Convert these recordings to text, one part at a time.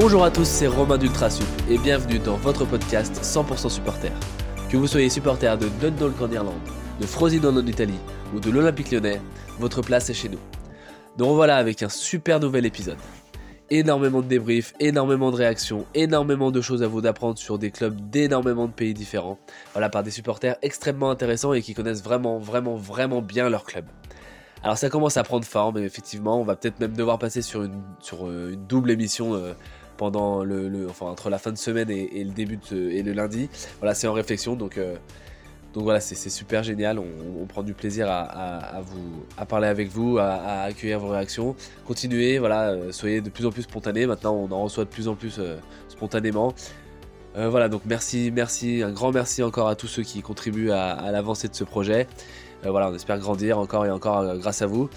Bonjour à tous, c'est Romain d'Ultrasup et bienvenue dans votre podcast 100% supporter. Que vous soyez supporter de Dundalk en Irlande, de Frosinone en Italie ou de l'Olympique lyonnais, votre place est chez nous. Donc voilà avec un super nouvel épisode. Énormément de débriefs, énormément de réactions, énormément de choses à vous d'apprendre sur des clubs d'énormément de pays différents. Voilà, par des supporters extrêmement intéressants et qui connaissent vraiment, vraiment, vraiment bien leur club. Alors ça commence à prendre forme, effectivement, on va peut-être même devoir passer sur une, euh, double émission euh, pendant le, enfin entre la fin de semaine et, le début et le lundi. Voilà, c'est en réflexion, donc euh, donc voilà, c'est super génial. On, prend du plaisir à, vous, à parler avec vous, à, accueillir vos réactions. Continuez, voilà, soyez de plus en plus spontanés. Maintenant, on en reçoit de plus en plus spontanément. voilà, donc merci, merci, un grand merci encore à tous ceux qui contribuent à l'avancée de ce projet. Euh, voilà, on espère grandir encore et encore euh, grâce à vous.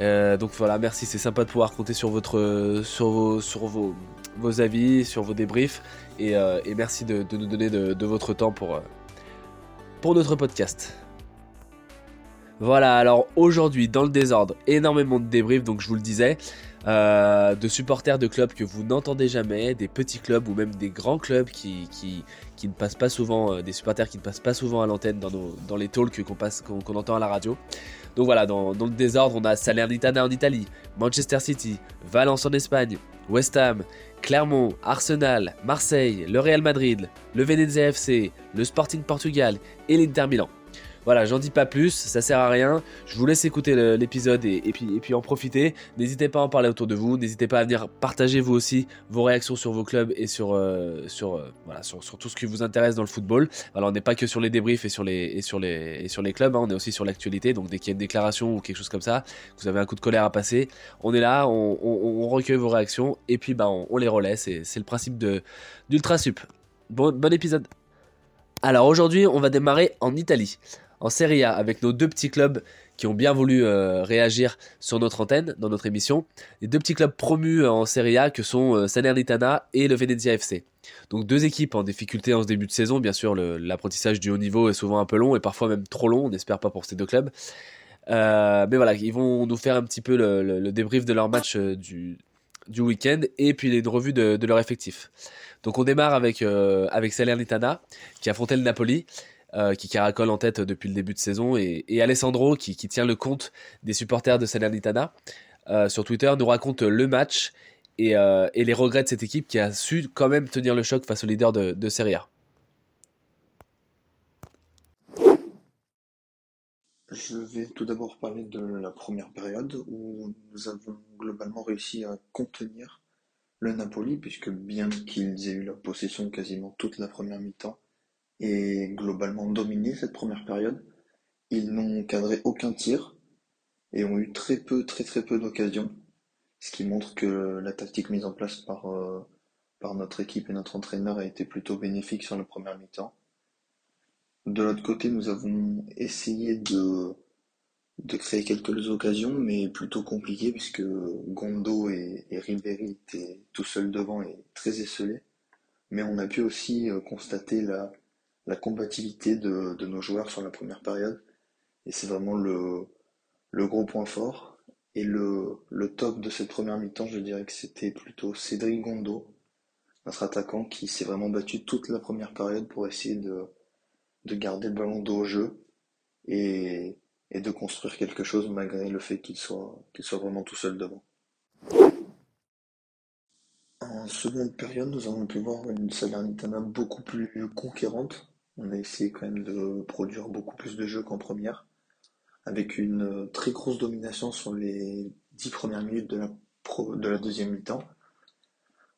Euh, donc voilà, merci, c'est sympa de pouvoir compter sur, votre, sur, vos, sur vos, vos avis, sur vos débriefs. Et, merci de, nous donner de, votre temps pour, pour notre podcast. Voilà, alors aujourd'hui, dans le désordre, énormément de débriefs, donc je vous le disais. Euh, de supporters de clubs que vous n'entendez jamais, des petits clubs ou même des grands clubs qui, qui, qui ne passent pas souvent, euh, des supporters qui ne passent pas souvent à l'antenne dans, dans les talks qu'on passe qu'on entend à la radio. Donc voilà, dans, dans, le désordre, on a Salernitana en Italie, Manchester City, Valence en Espagne, West Ham, Clermont, Arsenal, Marseille, le Real Madrid, le Venezia FC, le Sporting Portugal et l'Inter Milan. Voilà, j'en dis pas plus, ça sert à rien. Je vous laisse écouter l'épisode et, puis, en profiter. N'hésitez pas à en parler autour de vous. N'hésitez pas à venir partager vous aussi vos réactions sur vos clubs et sur, euh, euh, tout ce qui vous intéresse dans le football. Alors on n'est pas que sur les débriefs et sur les, clubs, hein. on est aussi sur l'actualité. Donc dès qu'il y a une déclaration ou quelque chose comme ça, vous avez un coup de colère à passer, on est là, on, recueille vos réactions et puis bah, on, les relaie. C'est le principe d'Ultrasup. Bon épisode. Alors aujourd'hui, on va démarrer en Italie en Serie A avec nos deux petits clubs qui ont bien voulu euh, réagir sur notre antenne, dans notre émission. Les deux petits clubs promus euh, en Serie A que sont euh, Salernitana et le Venezia FC. Donc deux équipes en difficulté en ce début de saison. Bien sûr, l'apprentissage du haut niveau est souvent un peu long et parfois même trop long. On n'espère pas pour ces deux clubs. mais voilà, ils vont nous faire un petit peu le, débrief de leur match du, week-end et puis une revue de, leur effectif. Donc on démarre avec, avec Salernitana qui affrontait le Napoli euh, qui caracole en tête depuis le début de saison, et, Alessandro qui, tient le compte des supporters de Salernitana euh, sur Twitter nous raconte le match euh, et, les regrets de cette équipe qui a su quand même tenir le choc face au leader de, de Serie A. Je vais tout d'abord parler de la première période où nous avons globalement réussi à contenir le Napoli, puisque bien qu'ils aient eu la possession quasiment toute la première mi-temps, et globalement dominé cette première période. Ils n'ont cadré aucun tir et ont eu très peu, très très peu d'occasions, ce qui montre que la tactique mise en place par, euh, par notre équipe et notre entraîneur a été plutôt bénéfique sur la première mi-temps. De l'autre côté, nous avons essayé de, de créer quelques occasions, mais plutôt compliquées puisque Gondo et, et Ribéry étaient tout seuls devant et très esselés. Mais on a pu aussi euh, constater la, la combativité de, nos joueurs sur la première période. Et c'est vraiment le, gros point fort. Et le, top de cette première mi-temps, je dirais que c'était plutôt Cédric Gondo, notre attaquant qui s'est vraiment battu toute la première période pour essayer de, de garder le ballon dos au jeu et, et de construire quelque chose malgré le fait qu'il soit, qu'il soit vraiment tout seul devant. En seconde période, nous avons pu voir une Salernitana beaucoup plus conquérante, on a essayé quand même de produire beaucoup plus de jeux qu'en première, avec une euh, très grosse domination sur les dix premières minutes de la, de la deuxième mi-temps.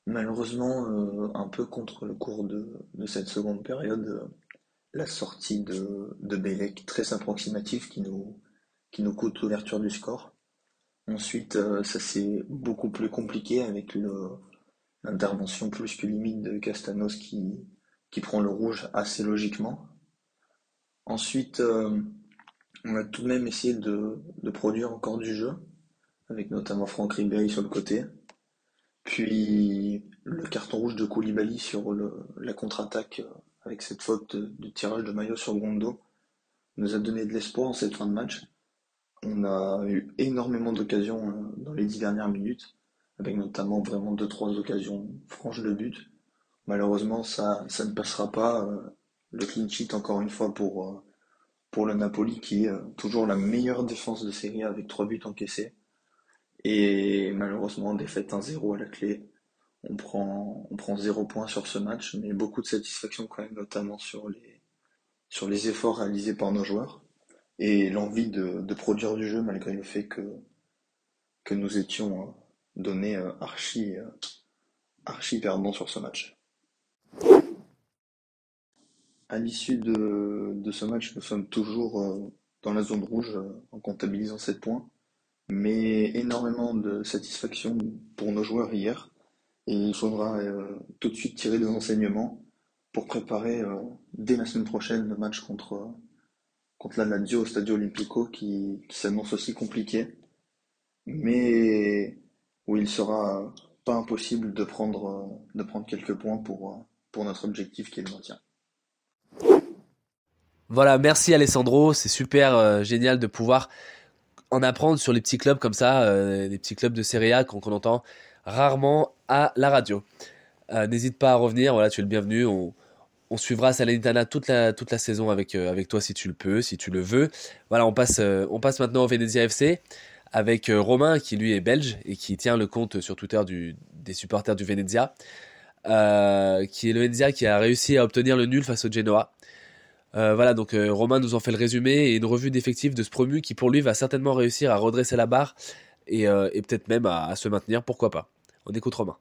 Malheureusement, euh, un peu contre le cours de, cette seconde période, euh, la sortie de, de très approximative qui nous, qui nous coûte l'ouverture du score. Ensuite, ça s'est beaucoup plus compliqué avec l'intervention plus que limite de Castanos qui, qui prend le rouge assez logiquement. Ensuite, euh, on a tout de même essayé de, produire encore du jeu, avec notamment Franck Ribéry sur le côté. Puis le carton rouge de Koulibaly sur la contre-attaque euh, avec cette faute de, tirage de maillot sur Gondo nous a donné de l'espoir en cette fin de match. On a eu énormément d'occasions euh, dans les dix dernières minutes, avec notamment vraiment deux trois occasions franches de but. Malheureusement, ça, ne passera pas. Le clean sheet encore une fois pour pour le Napoli qui est toujours la meilleure défense de série avec trois buts encaissés. Et malheureusement, défaite 1-0 à la clé. On prend, on prend 0 points sur ce match, mais beaucoup de satisfaction quand même, notamment sur les, sur les efforts réalisés par nos joueurs et l'envie de, produire du jeu malgré le fait que, nous étions euh, donnés euh, archi, euh, archi perdants sur ce match. À l'issue de, ce match, nous sommes toujours dans la zone rouge en comptabilisant 7 points mais énormément de satisfaction pour nos joueurs hier. Et il faudra euh, tout de suite tirer des enseignements pour préparer euh, dès la semaine prochaine le match contre, contre la Lazio au Stadio Olimpico qui, qui s'annonce aussi compliqué, mais où il sera pas impossible de prendre, de prendre quelques points pour, pour notre objectif qui est le maintien. Voilà, merci Alessandro, c'est super euh, génial de pouvoir en apprendre sur les petits clubs comme ça, euh, les petits clubs de Serie A qu'on entend rarement à la radio. Euh, n'hésite pas à revenir, voilà, tu es le bienvenu. On, suivra Salernitana toute la, toute la saison avec, euh, avec toi si tu le peux, si tu le veux. Voilà, on passe, on passe maintenant au Venezia FC avec Romain qui lui est belge et qui tient le compte sur Twitter des supporters du Venezia. Qui est le Venezia qui a réussi à obtenir le nul face au Genoa. Euh, voilà, donc euh, Romain nous en fait le résumé et une revue d'effectifs de ce promu qui pour lui va certainement réussir à redresser la barre et, euh, peut-être même à, se maintenir, pourquoi pas. On écoute Romain.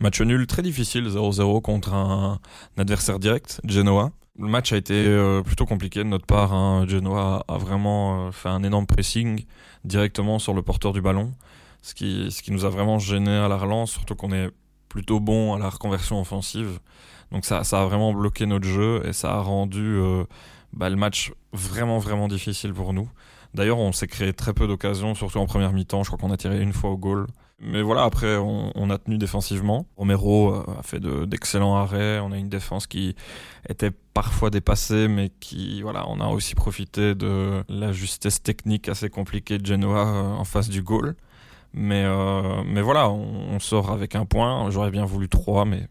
Match nul très difficile, 0-0 contre un, adversaire direct, Genoa. Le match a été plutôt compliqué de notre part. Hein. Genoa a vraiment fait un énorme pressing directement sur le porteur du ballon, ce qui, ce qui nous a vraiment gêné à la relance, surtout qu'on est plutôt bon à la reconversion offensive. Donc ça, a vraiment bloqué notre jeu et ça a rendu euh, bah, le match vraiment vraiment difficile pour nous. D'ailleurs, on s'est créé très peu d'occasions, surtout en première mi-temps. Je crois qu'on a tiré une fois au goal. Mais voilà, après, on, a tenu défensivement. Romero euh, a fait d'excellents arrêts. On a une défense qui était parfois dépassée, mais qui, voilà, on a aussi profité de la justesse technique assez compliquée de Genoa euh, en face du goal. Mais, mais voilà, on, sort avec un point. J'aurais bien voulu trois, mais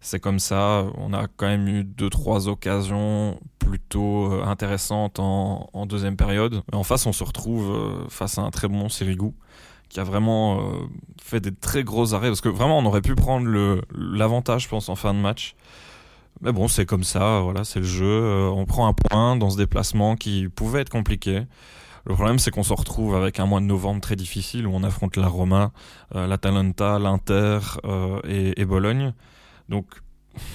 c'est comme ça. On a quand même eu deux trois occasions plutôt euh, intéressantes en, deuxième période. En face, on se retrouve euh, face à un très bon Sirigu qui a vraiment euh, fait des très gros arrêts parce que vraiment on aurait pu prendre l'avantage, je pense, en fin de match. Mais bon, c'est comme ça. Voilà, c'est le jeu. on prend un point dans ce déplacement qui pouvait être compliqué. Le problème, c'est qu'on se retrouve avec un mois de novembre très difficile où on affronte la Roma, l'Atalanta, l'Inter et, et Bologne. Donc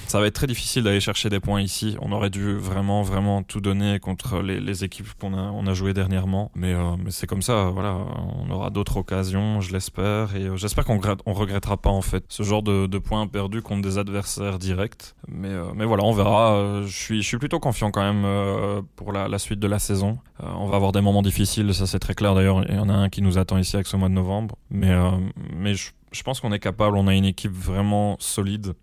ça va être très difficile d'aller chercher des points ici. On aurait dû vraiment, vraiment tout donner contre les, équipes qu'on a, on jouées dernièrement. Mais, euh, mais c'est comme ça, voilà. On aura d'autres occasions, je l'espère. Et euh, j'espère qu'on on regrettera pas, en fait, ce genre de, points perdus contre des adversaires directs. Mais, euh, voilà, on verra. je, suis, plutôt confiant quand même pour la, suite de la saison. on va avoir des moments difficiles, ça c'est très clair. D'ailleurs, il y en a un qui nous attend ici avec ce mois de novembre. Mais, je pense qu'on est capable, on a une équipe vraiment solide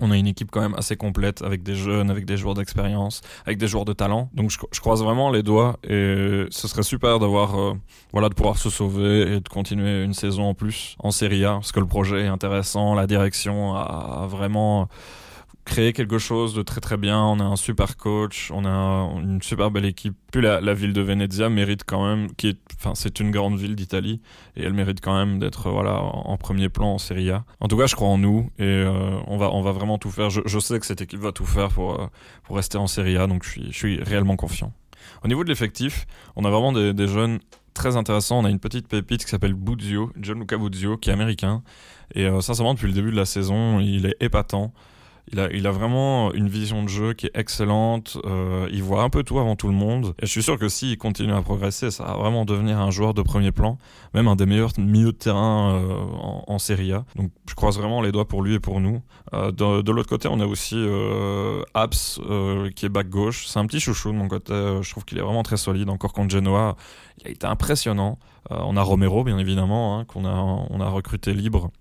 on a une équipe quand même assez complète avec des jeunes, avec des joueurs d'expérience, avec des joueurs de talent. Donc je, croise vraiment les doigts et ce serait super d'avoir, euh, voilà, de pouvoir se sauver et de continuer une saison en plus en Serie A parce que le projet est intéressant, la direction a vraiment créer quelque chose de très très bien. On a un super coach, on a une super belle équipe. Puis la, ville de Venezia mérite quand même, qui est, enfin c'est une grande ville d'Italie et elle mérite quand même d'être voilà en, premier plan en Serie A. En tout cas, je crois en nous et euh, on va on va vraiment tout faire. Je, sais que cette équipe va tout faire pour euh, pour rester en Serie A, donc je suis je suis réellement confiant. Au niveau de l'effectif, on a vraiment des, jeunes très intéressants. On a une petite pépite qui s'appelle Buzio, Gianluca Buzio, qui est américain. Et euh, sincèrement, depuis le début de la saison, il est épatant. Il a, il vraiment une vision de jeu qui est excellente. Euh, il voit un peu tout avant tout le monde. Et je suis sûr que s'il continue à progresser, ça va vraiment devenir un joueur de premier plan, même un des meilleurs milieux de terrain euh, en, en, Serie A. Donc je croise vraiment les doigts pour lui et pour nous. Euh, de, l'autre côté, on a aussi euh, Abs qui est back gauche. C'est un petit chouchou de mon côté. Je trouve qu'il est vraiment très solide. Encore contre Genoa, il a été impressionnant. on a Romero, bien évidemment, hein, qu'on a, on a recruté libre.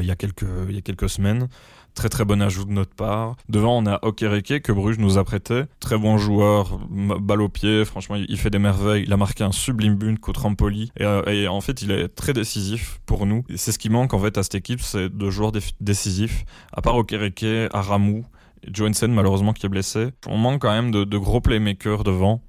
Il, y a quelques, il y a quelques semaines très très bon ajout de notre part. Devant, on a Okereke que Bruges nous a prêté. Très bon joueur, balle au pied, franchement, il fait des merveilles. Il a marqué un sublime but contre Empoli. Et, euh, en fait, il est très décisif pour nous. C'est ce qui manque en fait à cette équipe, c'est de joueurs décisifs. À part Okereke, Aramou, Johansen malheureusement qui est blessé. On manque quand même de, de gros playmakers devant.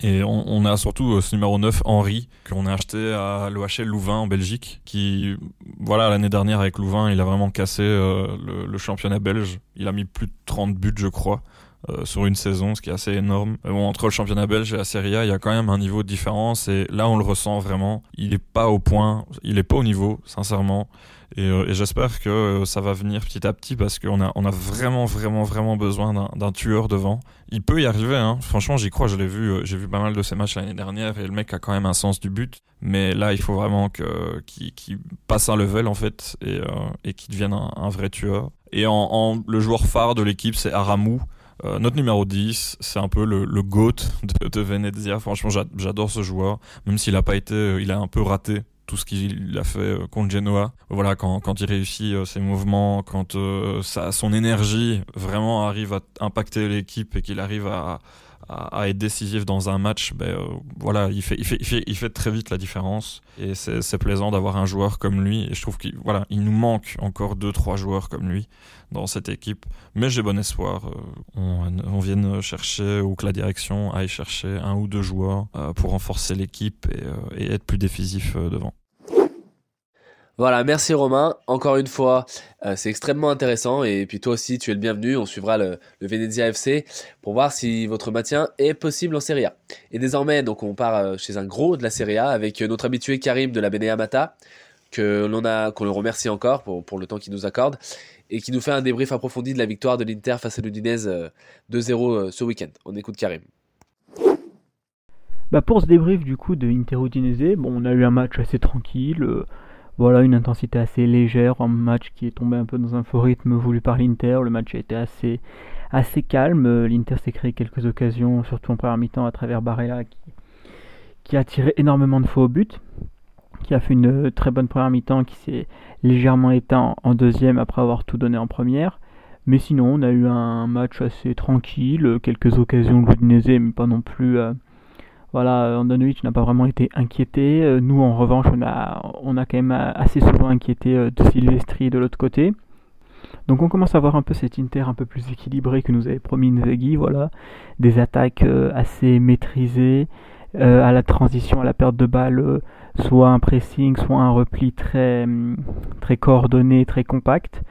Et on, a surtout euh, ce numéro 9, Henri, qu'on a acheté à l'OHL Louvain en Belgique, qui, voilà, l'année dernière avec Louvain, il a vraiment cassé euh, le, championnat belge. Il a mis plus de 30 buts, je crois. Euh, sur une saison, ce qui est assez énorme. bon, entre le championnat belge et la Serie A, il y a quand même un niveau de différence et là on le ressent vraiment. Il est pas au point, il est pas au niveau, sincèrement. Euh, et, j'espère que euh, ça va venir petit à petit parce qu'on a, on a vraiment, vraiment, vraiment besoin d'un tueur devant. Il peut y arriver, hein. franchement, j'y crois. Vu, euh, j'ai vu pas mal de ses matchs l'année dernière et le mec a quand même un sens du but. Mais là, il faut vraiment qu'il passe un level en fait et, et qu'il devienne un, vrai tueur. Et en, le joueur phare de l'équipe, c'est Aramou. notre numéro 10, c'est un peu le, le GOAT de, de Venezia. Franchement, j'adore ce joueur, même s'il a pas été, il a un peu raté tout ce qu'il a fait euh, contre Genoa. Voilà, quand, quand il réussit euh, ses mouvements, quand euh, ça, son énergie vraiment arrive à impacter l'équipe et qu'il arrive à, à, être décisif dans un match, ben voilà, il fait, il fait, il fait, il fait très vite la différence. Et c'est plaisant d'avoir un joueur comme lui. Et je trouve qu'il il nous manque encore deux, trois joueurs comme lui dans cette équipe. Mais j'ai bon espoir. on, on vienne chercher ou que la direction aille chercher un ou deux joueurs pour renforcer l'équipe et, et, être plus décisif devant. Voilà, merci Romain. Encore une fois, euh, c'est extrêmement intéressant. Et puis toi aussi, tu es le bienvenu. On suivra le, Venezia FC pour voir si votre maintien est possible en Serie A. Et désormais, donc on part euh, chez un gros de la Serie A avec notre habitué Karim de la Beneamata, que l'on a, qu'on le remercie encore pour, le temps qu'il nous accorde et qui nous fait un débrief approfondi de la victoire de l'Inter face à l'Udinese 2-0 euh, ce week-end. On écoute Karim. Bah pour ce débrief du coup de Inter Udinese, on a eu un match assez tranquille. Voilà, une intensité assez légère, un match qui est tombé un peu dans un faux rythme voulu par l'Inter. Le match a été assez, assez calme. L'Inter s'est créé quelques occasions, surtout en première mi-temps, à travers Barella qui, a tiré énormément de faux buts, qui a fait une très bonne première mi-temps, qui s'est légèrement éteint en deuxième après avoir tout donné en première. Mais sinon, on a eu un match assez tranquille, quelques occasions de mais pas non plus euh, voilà, Andanovic n'a pas vraiment été inquiété. Euh, nous, en revanche, on a, quand même assez souvent inquiété euh, de Silvestri de l'autre côté. Donc on commence à voir un peu cet Inter un peu plus équilibré que nous avait promis Nzeghi, voilà, des attaques euh, assez maîtrisées, à la transition, à la perte de balle, soit un pressing, soit un repli très, très coordonné, très compact.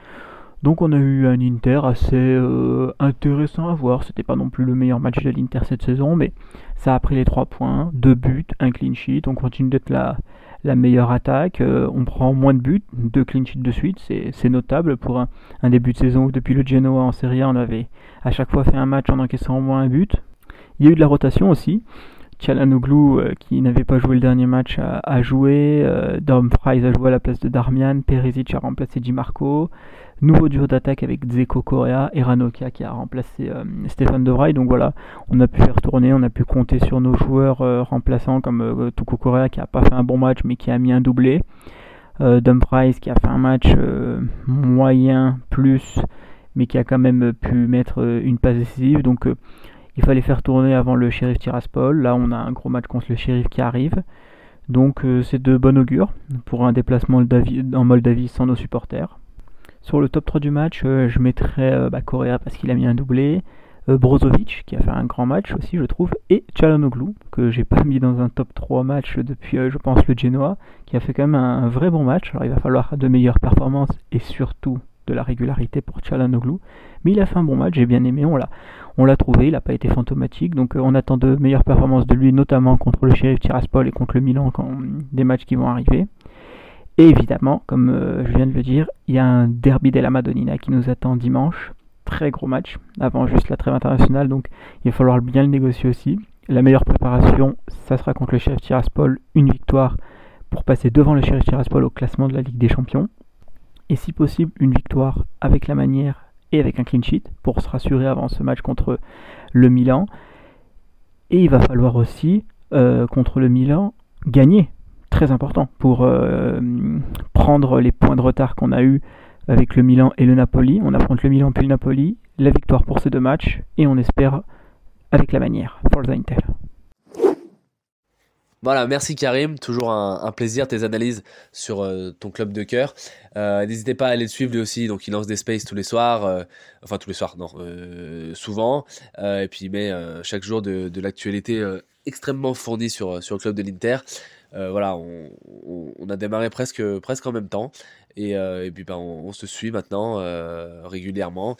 Donc on a eu un Inter assez intéressant à voir. C'était pas non plus le meilleur match de l'Inter cette saison, mais ça a pris les 3 points, 2 buts, un clean sheet. On continue d'être la, la meilleure attaque. Euh, on prend moins de buts, 2 clean sheets de suite. C'est notable pour un, début de saison où depuis le Genoa en Serie A, on avait à chaque fois fait un match en encaissant au moins un but. Il y a eu de la rotation aussi. Chalanoglu, euh, qui n'avait pas joué le dernier match, a, joué. Euh, Dom Fries a joué à la place de Darmian. Perisic a remplacé Di Marco. Nouveau duo d'attaque avec Dzeko Correa et Ranokia qui a remplacé euh, Stéphane Devray. Donc voilà, on a pu faire tourner, on a pu compter sur nos joueurs remplaçants comme euh, Tuko Correa qui a pas fait un bon match mais qui a mis un doublé. Dumfries qui a fait un match moyen plus mais qui a quand même pu mettre une passe décisive. Donc il fallait faire tourner avant le shérif Tiraspol. Là on a un gros match contre le shérif qui arrive. Donc c'est de bon augure pour un déplacement en Moldavie sans nos supporters. Sur le top 3 du match, euh, je mettrais euh, bah, Correa parce qu'il a mis un doublé, euh, Brozovic qui a fait un grand match aussi je trouve, et Chalanoglu que j'ai pas mis dans un top 3 match depuis je pense le Genoa, qui a fait quand même un, vrai bon match. Alors il va falloir de meilleures performances et surtout de la régularité pour Chalanoglu, mais il a fait un bon match, j'ai bien aimé, on l'a, on l'a trouvé, il n'a pas été fantomatique, donc on attend de meilleures performances de lui, notamment contre le Sheriff Tiraspol et contre le Milan, quand, des matchs qui vont arriver. Et évidemment, comme euh, je viens de le dire, il y a un derby della Madonnina qui nous attend dimanche. Très gros match, avant juste la trêve internationale, donc il va falloir bien le négocier aussi. La meilleure préparation, ça sera contre le chef Tiraspol, une victoire pour passer devant le chef Tiraspol au classement de la Ligue des Champions. Et si possible, une victoire avec la manière et avec un clean sheet pour se rassurer avant ce match contre le Milan. Et il va falloir aussi, euh, contre le Milan, gagner très important pour euh, prendre les points de retard qu'on a eu avec le Milan et le Napoli. On affronte le Milan puis le Napoli. La victoire pour ces deux matchs et on espère avec la manière. Forza Inter. Voilà, merci Karim, toujours un, plaisir tes analyses sur euh, ton club de cœur. Euh, n'hésitez pas à aller le suivre lui aussi, donc il lance des spaces tous les soirs, euh, enfin tous les soirs, non, souvent, et puis il met chaque jour de, l'actualité extrêmement fournie sur, sur le club de l'Inter. voilà, on, a démarré presque, presque en même temps, et, puis ben, on, se suit maintenant régulièrement.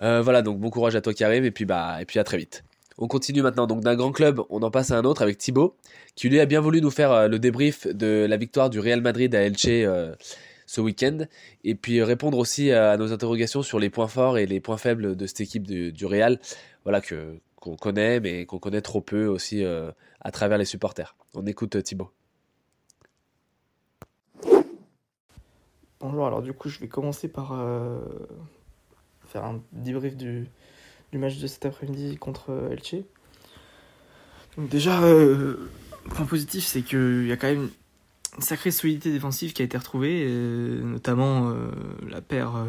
voilà, donc bon courage à toi Karim, et puis, bah, et puis à très vite. On continue maintenant donc d'un grand club, on en passe à un autre avec Thibaut, qui lui a bien voulu nous faire euh, le débrief de la victoire du Real Madrid à Elche euh, ce week-end, et puis répondre aussi à nos interrogations sur les points forts et les points faibles de cette équipe du, Real, voilà que qu'on connaît, mais qu'on connaît trop peu aussi euh, à travers les supporters. On écoute Thibaut. Bonjour, alors du coup je vais commencer par faire un débrief du, du match de cet après-midi contre euh, Elche. Donc déjà, euh, point positif, c'est qu'il y a quand même une sacrée solidité défensive qui a été retrouvée, euh, notamment la paire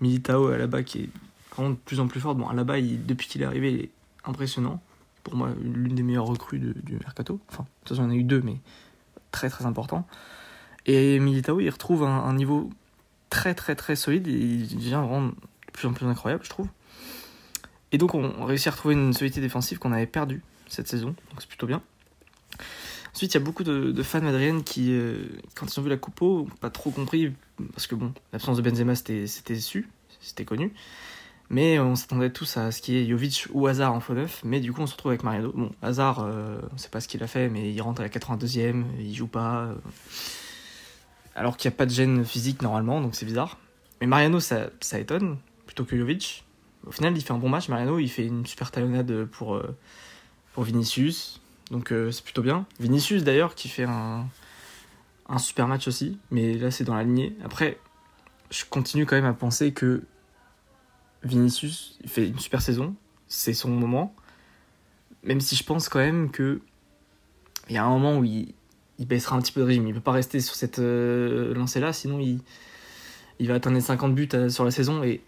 Militao à la bas qui est vraiment de plus en plus forte. Bon, à la bas, depuis qu'il est arrivé, il est impressionnant. Pour moi, l'une des meilleures recrues du mercato. Enfin, de toute façon, il y en a eu deux, mais très très important. Et Militao, il retrouve un, un niveau très très très solide et il devient vraiment de plus en plus incroyable, je trouve. Et donc on réussit à retrouver une solidité défensive qu'on avait perdue cette saison, donc c'est plutôt bien. Ensuite, il y a beaucoup de, fans madriennes qui, euh, quand ils ont vu la coupeau, n'ont pas trop compris, parce que bon, l'absence de Benzema c'était su, c'était connu. Mais on s'attendait tous à ce qu'il y ait Jovic ou Hazard en faux neuf, mais du coup on se retrouve avec Mariano. Bon, Hazard, euh, on ne sait pas ce qu'il a fait, mais il rentre à la 82e, il joue pas. Euh, alors qu'il n'y a pas de gêne physique normalement, donc c'est bizarre. Mais Mariano, ça, ça étonne, plutôt que Jovic. Au final, il fait un bon match. Mariano, il fait une super talonnade pour, euh, pour Vinicius. Donc euh, c'est plutôt bien. Vinicius d'ailleurs qui fait un, un super match aussi. Mais là, c'est dans la lignée. Après, je continue quand même à penser que Vinicius, il fait une super saison. C'est son moment. Même si je pense quand même que il y a un moment où il, il baissera un petit peu de régime. Il ne peut pas rester sur cette euh, lancée-là, sinon il, il va atteindre les 50 buts sur la saison. Et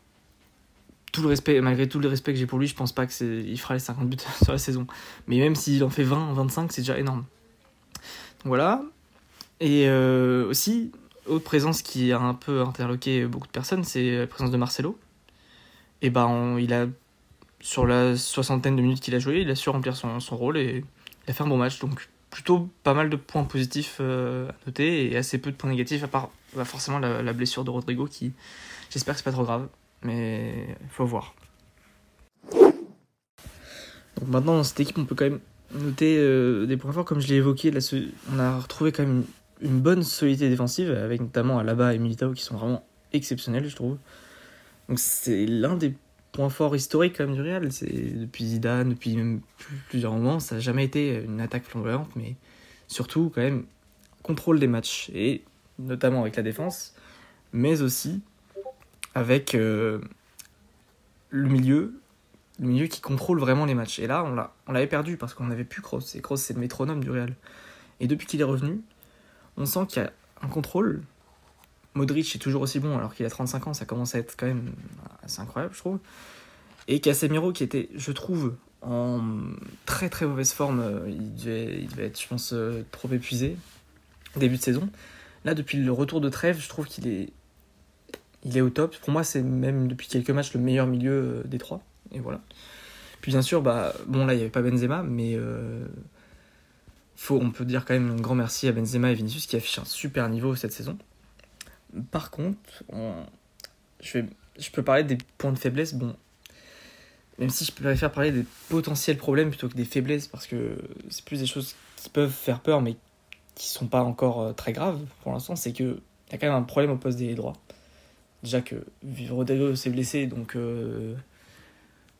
tout le respect, malgré tout le respect que j'ai pour lui, je pense pas qu'il fera les 50 buts sur la saison. Mais même s'il en fait 20, 25, c'est déjà énorme. Donc voilà. Et euh, aussi, autre présence qui a un peu interloqué beaucoup de personnes, c'est la présence de Marcelo. Et ben, il a, sur la soixantaine de minutes qu'il a joué, il a su remplir son, rôle et il a fait un bon match. Donc plutôt pas mal de points positifs euh, à noter et assez peu de points négatifs, à part bah, forcément la, la, blessure de Rodrigo qui, j'espère que c'est pas trop grave mais il faut voir. Donc maintenant, dans cette équipe, on peut quand même noter euh, des points forts, comme je l'ai évoqué. Là, on a retrouvé quand même une, bonne solidité défensive, avec notamment Alaba et Militao qui sont vraiment exceptionnels, je trouve. Donc c'est l'un des points forts historiques quand même du Real. Depuis Zidane, depuis même plusieurs moments, ça n'a jamais été une attaque flamboyante, mais surtout quand même contrôle des matchs et notamment avec la défense, mais aussi avec euh, le milieu, le milieu qui contrôle vraiment les matchs. Et là, on, l'a, on l'avait perdu parce qu'on n'avait plus Kroos. Et Kroos, c'est le métronome du Real. Et depuis qu'il est revenu, on sent qu'il y a un contrôle. Modric est toujours aussi bon alors qu'il a 35 ans, ça commence à être quand même assez incroyable, je trouve. Et Casemiro qui était, je trouve, en très très mauvaise forme, euh, il devait, il devait être, je pense, euh, trop épuisé début de saison. Là, depuis le retour de trêve, je trouve qu'il est il est au top. Pour moi, c'est même depuis quelques matchs le meilleur milieu euh, des trois. Et voilà. Puis bien sûr, bah, bon là, il n'y avait pas Benzema, mais euh, faut, on peut dire quand même un grand merci à Benzema et Vinicius qui affichent un super niveau cette saison. Par contre, je, vais, je peux parler des points de faiblesse. Bon, même si je préfère parler des potentiels problèmes plutôt que des faiblesses, parce que c'est plus des choses qui peuvent faire peur, mais qui sont pas encore euh, très graves pour l'instant, c'est que y a quand même un problème au poste des droits. Déjà que Rodrigo s'est blessé, donc euh,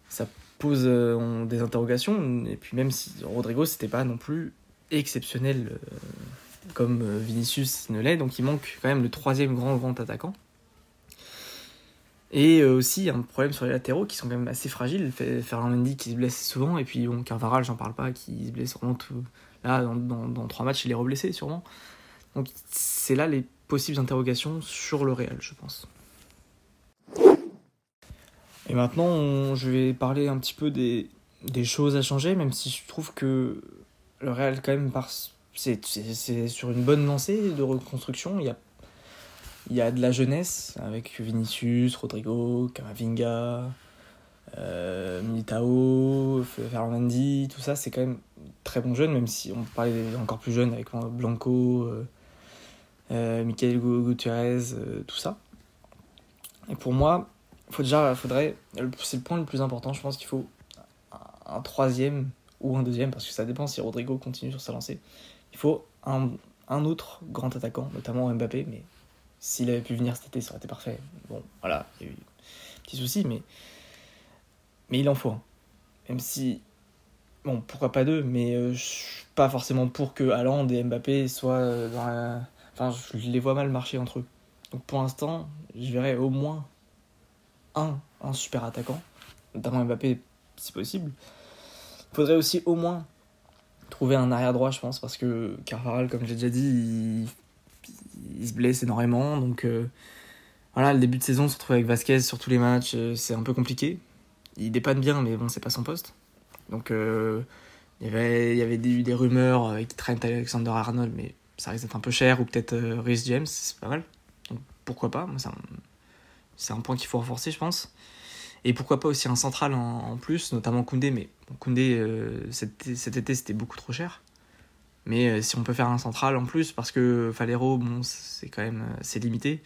ça pose euh, des interrogations. Et puis même si Rodrigo, c'était pas non plus exceptionnel euh, comme Vinicius ne l'est, donc il manque quand même le troisième grand grand attaquant. Et aussi, un problème sur les latéraux qui sont quand même assez fragiles. Ferland Mendy qui se blesse souvent, et puis bon, Carvaral, j'en parle pas, qui se blesse vraiment tout. Là, dans, dans, dans trois matchs, il est reblessé sûrement. Donc c'est là les possibles interrogations sur le Real, je pense. Et maintenant, je vais parler un petit peu des, des choses à changer, même si je trouve que le Real, quand même, c'est sur une bonne lancée de reconstruction. Il y a, y a de la jeunesse avec Vinicius, Rodrigo, Camavinga, euh, Militao, Fernandi, tout ça, c'est quand même très bon jeune, même si on parlait encore plus jeune avec Blanco, euh, euh, Gutiérrez, euh, tout ça. Et pour moi, faut déjà, faudrait, c'est le point le plus important, je pense qu'il faut un troisième ou un deuxième, parce que ça dépend si Rodrigo continue sur sa lancée. Il faut un, un autre grand attaquant, notamment Mbappé, mais s'il avait pu venir cet été, ça aurait été parfait. Bon, voilà, il y a eu des petits soucis, mais, mais il en faut Même si, bon, pourquoi pas deux, mais euh, je suis pas forcément pour que Haaland et Mbappé soient dans la... Enfin, je les vois mal marcher entre eux. Donc pour l'instant, je verrais au moins un, super attaquant, notamment Mbappé si possible. Il faudrait aussi au moins trouver un arrière droit, je pense, parce que Carvajal, comme j'ai déjà dit, il, se blesse énormément. Donc euh, voilà, le début de saison, se retrouve avec Vasquez sur tous les matchs, euh, c'est un peu compliqué. Il dépanne bien, mais bon, c'est pas son poste. Donc euh, il y avait, il y avait des, rumeurs avec Trent Alexander Arnold, mais ça risque d'être un peu cher, ou peut-être Rhys James, c'est pas mal. Donc pourquoi pas, c'est un, point qu'il faut renforcer, je pense. Et pourquoi pas aussi un central en, plus, notamment Koundé. Mais Koundé, euh, cet, été, c'était beaucoup trop cher. Mais euh, si on peut faire un central en plus, parce que Falero, bon, c'est quand même euh, c'est limité.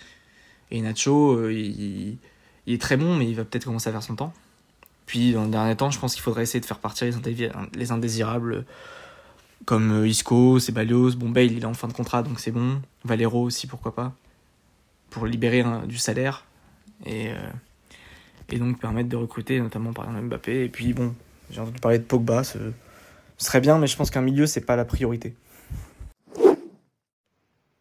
Et Nacho, il, est très bon, mais il va peut-être commencer à faire son temps. Puis dans le dernier temps, je pense qu'il faudrait essayer de faire partir les, indésirables comme Isco, Ceballos. Bon, Bale, il est en fin de contrat, donc c'est bon. Valero aussi, pourquoi pas. Pour libérer du salaire. Et et donc permettre de recruter notamment par exemple Mbappé. Et puis bon, j'ai entendu parler de Pogba, ce, serait bien, mais je pense qu'un milieu, c'est pas la priorité.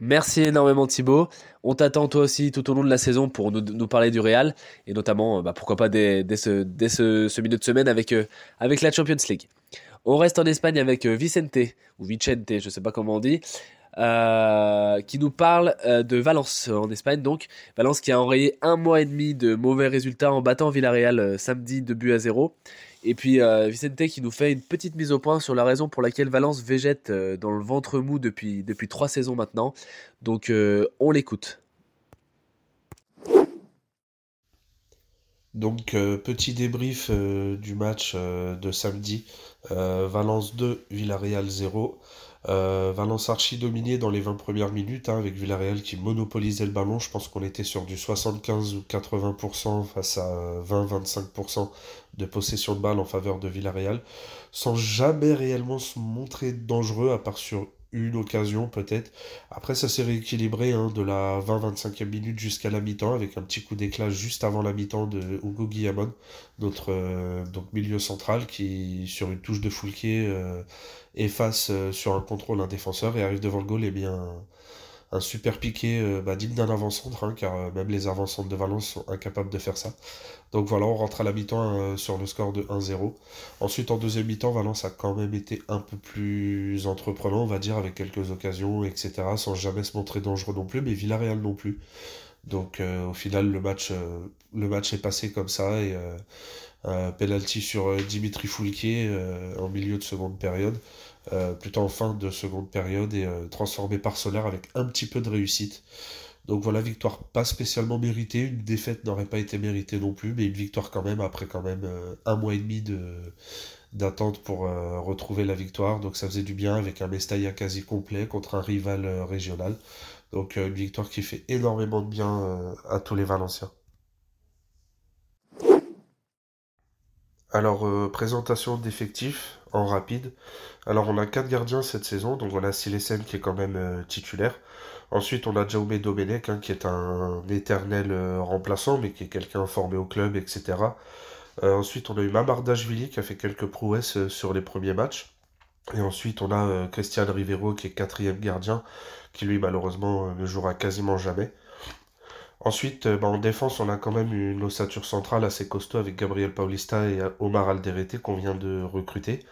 Merci énormément Thibaut. On t'attend toi aussi tout au long de la saison pour nous, parler du Real et notamment bah, pourquoi pas dès, ce, dès ce, milieu de semaine avec, euh, avec la Champions League. On reste en Espagne avec euh, Vicente ou Vicente, je sais pas comment on dit, euh, qui nous parle euh, de Valence en Espagne. Donc Valence qui a enrayé un mois et demi de mauvais résultats en battant Villarreal euh, samedi de but à zéro. Et puis Vicente qui nous fait une petite mise au point sur la raison pour laquelle Valence végète dans le ventre mou depuis, depuis trois saisons maintenant. Donc on l'écoute. Donc petit débrief du match de samedi. Valence 2, Villarreal 0. Euh, Valence archi dominé dans les 20 premières minutes, hein, avec Villarreal qui monopolisait le ballon. Je pense qu'on était sur du 75 ou 80% face à 20-25% de possession de balle en faveur de Villarreal, sans jamais réellement se montrer dangereux, à part sur une occasion peut-être. Après, ça s'est rééquilibré hein, de la 20-25e minute jusqu'à la mi-temps, avec un petit coup d'éclat juste avant la mi-temps de Hugo Guillamon, notre euh, donc milieu central, qui, sur une touche de Foulquier, euh, efface euh, sur un contrôle un défenseur et arrive devant le goal et bien un super piqué euh, bah, digne d'un avant-centre, hein, car euh, même les avant-centres de Valence sont incapables de faire ça. Donc voilà, on rentre à la mi-temps sur le score de 1-0. Ensuite, en deuxième mi-temps, Valence a quand même été un peu plus entreprenant, on va dire, avec quelques occasions, etc., sans jamais se montrer dangereux non plus, mais Villarreal non plus. Donc au final, le match, le match est passé comme ça, et penalty sur Dimitri Foulquier en milieu de seconde période. Euh, plutôt en fin de seconde période et euh, transformé par Solaire avec un petit peu de réussite. Donc voilà, victoire pas spécialement méritée, une défaite n'aurait pas été méritée non plus, mais une victoire quand même après quand même euh, un mois et demi de d'attente pour retrouver la victoire. Donc ça faisait du bien avec un Mestalla quasi complet contre un rival régional. Donc une victoire qui fait énormément de bien à tous les Valenciens. Alors, présentation d'effectifs en rapide. Alors on a quatre gardiens cette saison, donc voilà Silesen qui est quand même euh, titulaire. Ensuite on a Jaume Domenech hein, qui est un éternel euh, remplaçant mais qui est quelqu'un formé au club, etc. Euh, ensuite on a eu Mamardashvili qui a fait quelques prouesses sur les premiers matchs. Et ensuite on a Christian Rivero qui est quatrième gardien, qui lui malheureusement ne jouera quasiment jamais. Ensuite, bah, en défense, on a quand même une ossature centrale assez costaud avec Gabriel Paulista et Omar Alderete qu'on vient de recruter.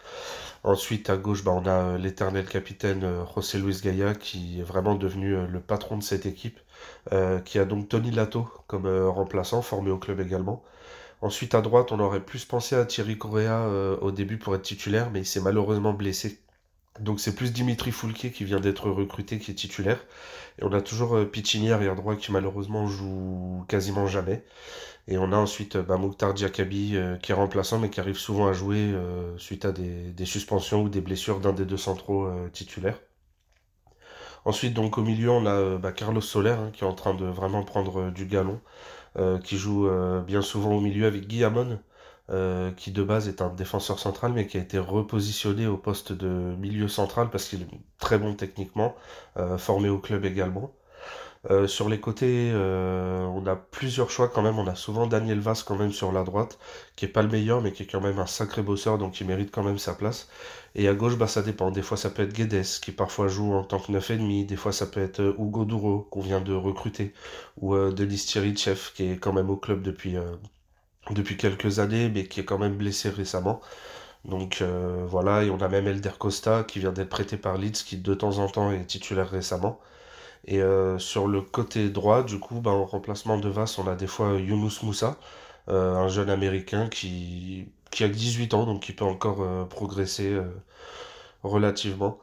Ensuite, à gauche, bah, on a euh, l'éternel capitaine euh, José Luis Gaia qui est vraiment devenu euh, le patron de cette équipe, qui a donc Tony Lato comme remplaçant, formé au club également. Ensuite, à droite, on aurait plus pensé à Thierry Correa au début pour être titulaire, mais il s'est malheureusement blessé. Donc c'est plus Dimitri Foulquier qui vient d'être recruté qui est titulaire. Et on a toujours euh, Piccini arrière droit qui malheureusement joue quasiment jamais. Et on a ensuite euh, bah, Mouktar euh, qui est remplaçant mais qui arrive souvent à jouer suite à des, suspensions ou des blessures d'un des deux centraux titulaires. Ensuite donc au milieu on a bah, Carlos Soler hein, qui est en train de vraiment prendre du galon, qui joue bien souvent au milieu avec Guy euh, qui de base est un défenseur central, mais qui a été repositionné au poste de milieu central parce qu'il est très bon techniquement, euh, formé au club également. Euh, sur les côtés, on a plusieurs choix quand même. On a souvent Daniel Vaz quand même sur la droite, qui est pas le meilleur, mais qui est quand même un sacré bosseur, donc il mérite quand même sa place. Et à gauche, bah, ça dépend. Des fois, ça peut être Guedes, qui parfois joue en tant que 9,5. Des fois, ça peut être Hugo Duro, qu'on vient de recruter. Ou Denis Thierrychev, qui est quand même au club depuis, depuis quelques années, mais qui est quand même blessé récemment. Donc euh, voilà, et on a même Elder Costa qui vient d'être prêté par Leeds, qui de temps en temps est titulaire récemment. Et euh, sur le côté droit, du coup, bah, en remplacement de Vas, on a des fois Yunus Moussa, euh, un jeune américain qui, qui a 18 ans, donc qui peut encore progresser relativement.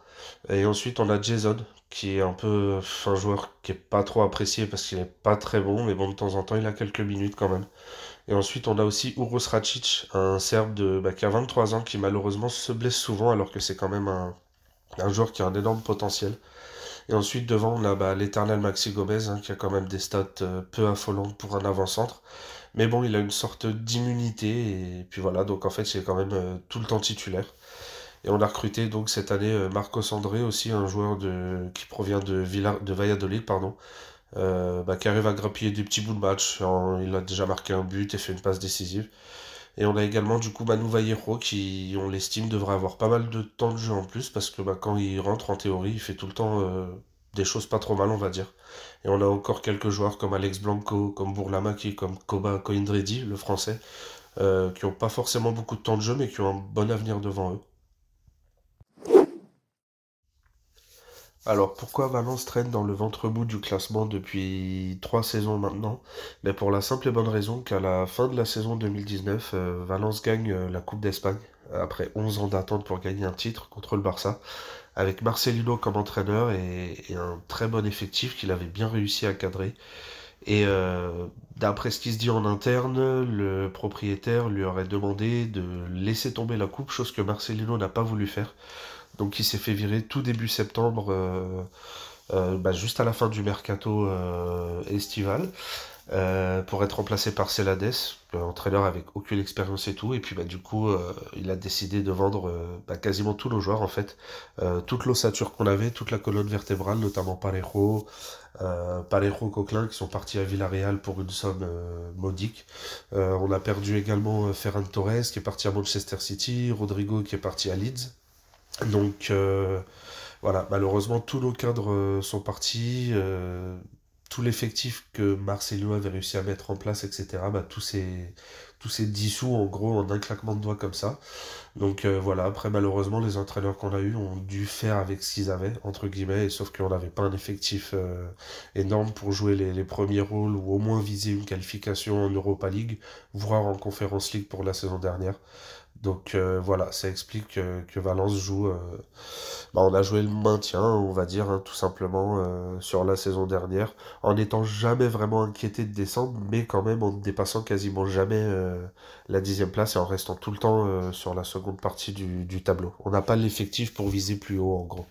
Et ensuite, on a Jason, qui est un peu un joueur qui est pas trop apprécié parce qu'il est pas très bon, mais bon, de temps en temps, il a quelques minutes quand même. Et ensuite, on a aussi Uros Racic, un Serbe de, bah, qui a 23 ans, qui malheureusement se blesse souvent, alors que c'est quand même un, joueur qui a un énorme potentiel. Et ensuite, devant, on a bah, l'éternel Maxi Gomez, hein, qui a quand même des stats euh, peu affolantes pour un avant-centre. Mais bon, il a une sorte d'immunité, et puis voilà, donc en fait, c'est quand même euh, tout le temps titulaire. Et on a recruté donc cette année euh, Marcos André aussi, un joueur de, qui provient de, Villa, de Valladolid, pardon, euh, bah, qui arrive à grappiller des petits bouts de match. il a déjà marqué un but et fait une passe décisive. Et on a également du coup Manu Vallejo qui, on l'estime, devrait avoir pas mal de temps de jeu en plus parce que bah, quand il rentre en théorie, il fait tout le temps euh, des choses pas trop mal, on va dire. Et on a encore quelques joueurs comme Alex Blanco, comme Bourlamaki, comme Koba Koindredi, le français, euh, qui n'ont pas forcément beaucoup de temps de jeu mais qui ont un bon avenir devant eux. Alors pourquoi Valence traîne dans le ventre bout du classement depuis trois saisons maintenant? Mais pour la simple et bonne raison qu'à la fin de la saison 2019, euh, Valence gagne euh, la Coupe d'Espagne après 11 ans d'attente pour gagner un titre contre le Barça, avec Marcelino comme entraîneur et, un très bon effectif qu'il avait bien réussi à cadrer. Et euh, d'après ce qui se dit en interne, le propriétaire lui aurait demandé de laisser tomber la coupe, chose que Marcelino n'a pas voulu faire donc il s'est fait virer tout début septembre, euh, euh, bah, juste à la fin du mercato euh, estival. pour être remplacé par Celades, entraîneur avec aucune expérience et tout. Et puis bah, du coup, il a décidé de vendre bah, quasiment tous nos joueurs en fait. toute l'ossature qu'on avait, toute la colonne vertébrale, notamment Parejo, Parejo, Coquelin, qui sont partis à Villarreal pour une somme modique. on a perdu également Ferran Torres, qui est parti à Manchester City, Rodrigo, qui est parti à Leeds. Donc euh, voilà, malheureusement tous nos cadres euh, sont partis, euh, tout l'effectif que Marcelo avait réussi à mettre en place, etc., bah, tout s'est tout dissous en gros en un claquement de doigts comme ça. Donc voilà, après malheureusement les entraîneurs qu'on a eu ont dû faire avec ce qu'ils avaient, entre guillemets, et sauf qu'on n'avait pas un effectif énorme pour jouer les, les, premiers rôles ou au moins viser une qualification en Europa League, voire en Conference League pour la saison dernière. Donc euh, voilà, ça explique que, Valence joue. Euh, bah, on a joué le maintien, on va dire, hein, tout simplement, euh, sur la saison dernière, en n'étant jamais vraiment inquiété de descendre, mais quand même en ne dépassant quasiment jamais la dixième place et en restant tout le temps sur la seconde partie du, tableau. On n'a pas l'effectif pour viser plus haut, en gros.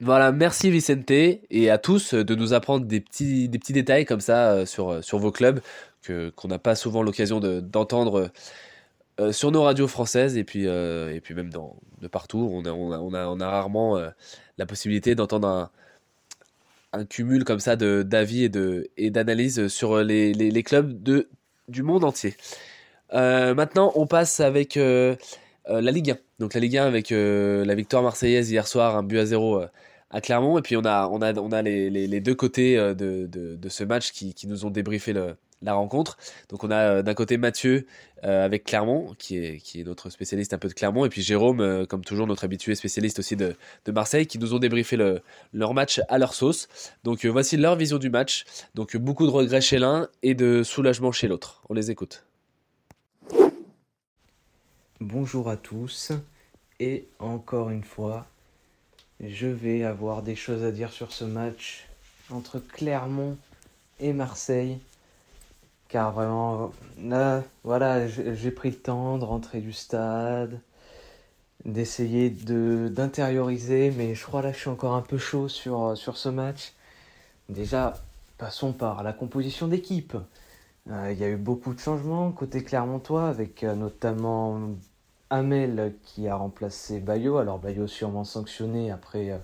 Voilà, merci Vicente et à tous de nous apprendre des petits, des petits détails comme ça sur, sur vos clubs qu'on n'a pas souvent l'occasion d'entendre euh, sur nos radios françaises et puis, euh, et puis même de partout. On a, on a, on a, rarement euh, la possibilité d'entendre un, cumul comme ça d'avis et d'analyse et sur les, les, clubs de, du monde entier. maintenant, on passe avec la Ligue 1. Donc la Ligue 1 avec la victoire marseillaise hier soir, un but à zéro à Clermont. Et puis on a, on a, on a les, les, deux côtés de, de, de, ce match qui, qui nous ont débriefé le, la rencontre. Donc on a d'un côté Mathieu avec Clermont, qui est, notre spécialiste un peu de Clermont, et puis Jérôme, comme toujours notre habitué spécialiste aussi de, Marseille, qui nous ont débriefé le, leur match à leur sauce. Donc voici leur vision du match. Donc beaucoup de regrets chez l'un et de soulagement chez l'autre. On les écoute. Bonjour à tous et encore une fois, je vais avoir des choses à dire sur ce match entre Clermont et Marseille. Car vraiment, là, voilà, j'ai pris le temps de rentrer du stade, d'essayer de d'intérioriser, mais je crois là je suis encore un peu chaud sur, ce match. Déjà, passons par la composition d'équipe. Euh, il y a eu beaucoup de changements côté Clermontois, avec euh, notamment Amel qui a remplacé Bayo. Alors Bayo sûrement sanctionné après euh,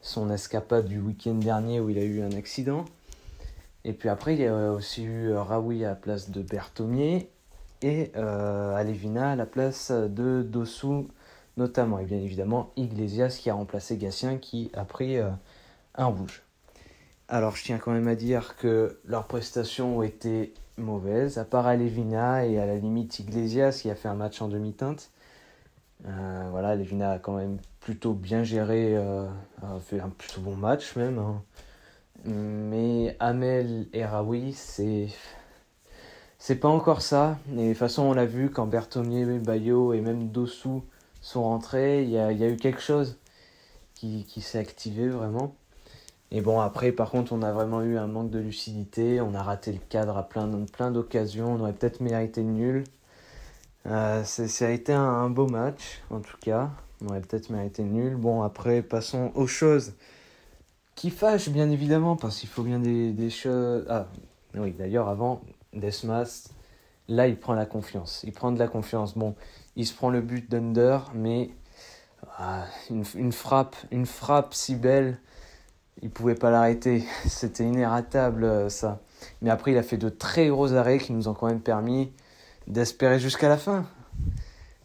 son escapade du week-end dernier où il a eu un accident. Et puis après, il y a aussi eu Raoui à la place de Berthomier et Alevina à la place de Dossou notamment. Et bien évidemment, Iglesias qui a remplacé Gatien qui a pris un rouge. Alors je tiens quand même à dire que leurs prestations ont été mauvaise, à part Alevina et à la limite Iglesias qui a fait un match en demi-teinte. Euh, voilà, Alevina a quand même plutôt bien géré, euh, a fait un plutôt bon match même. Hein. Mais Amel et Raoui, c'est. C'est pas encore ça. Et de toute façon, on l'a vu quand Berthomier, Bayo et même Dossou sont rentrés, il y a, y a, eu quelque chose qui, qui s'est activé vraiment. Et bon, après, par contre, on a vraiment eu un manque de lucidité. On a raté le cadre à plein, plein d'occasions. On aurait peut-être mérité nul. Euh, ça a été un, beau match, en tout cas. On aurait peut-être mérité nul. Bon, après, passons aux choses qui fâchent, bien évidemment, parce qu'il faut bien des, choses. Ah, oui, d'ailleurs, avant, Desmas, là, il prend la confiance. Il prend de la confiance. Bon, il se prend le but d'Under, mais ah, une, une, frappe, une frappe si belle il pouvait pas l'arrêter. C'était inératable euh, ça. Mais après, il a fait de très gros arrêts qui nous ont quand même permis d'espérer jusqu'à la fin.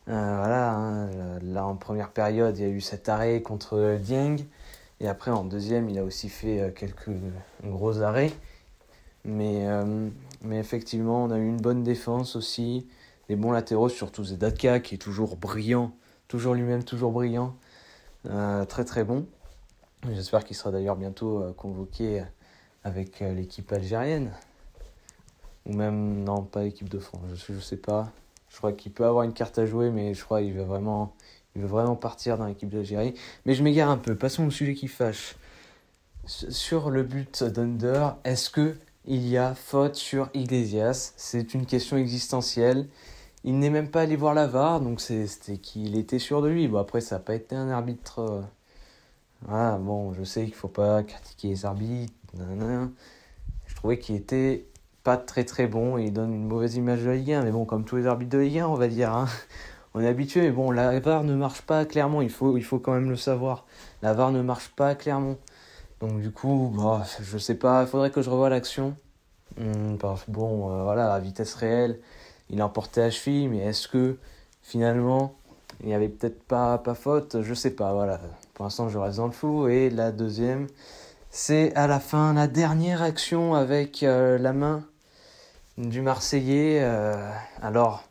Euh, voilà, hein, là en première période, il y a eu cet arrêt contre Dieng. Et après, en deuxième, il a aussi fait euh, quelques gros arrêts. Mais, mais effectivement, on a eu une bonne défense aussi. Des bons latéraux, surtout Zedatka qui est toujours brillant. Toujours lui-même, toujours brillant. très très bon. J'espère qu'il sera d'ailleurs bientôt euh, convoqué avec euh, l'équipe algérienne. Ou même, non, pas l'équipe de France, je ne sais pas. Je crois qu'il peut avoir une carte à jouer, mais je crois qu'il veut vraiment, il veut vraiment partir dans l'équipe d'Algérie. Mais je m'égare un peu. Passons au sujet qui fâche. Sur le but d'Under, est-ce que il y a faute sur Iglesias? C'est une question existentielle. Il n'est même pas allé voir la VAR, donc c'était qu'il était sûr de lui. Bon, après, ça n'a pas été un arbitre euh, ah, bon, je sais qu'il faut pas critiquer les arbitres. Je trouvais qu'il était pas très très bon et il donne une mauvaise image de la Ligue 1. Mais bon, comme tous les arbitres de Ligue 1, on va dire. Hein. On est habitué, mais bon, la VAR ne marche pas clairement. Il faut, quand même le savoir. La VAR ne marche pas clairement. Donc du coup, bah, je sais pas, il faudrait que je revoie l'action. Hmm, bon, euh, voilà, à vitesse réelle, il a emporté à cheville, mais est-ce que finalement il n'y avait peut-être pas, pas faute? Je sais pas, voilà. Pour l'instant, je reste dans le flou. Et la deuxième, c'est à la fin, la dernière action avec euh, la main du Marseillais. Euh, alors,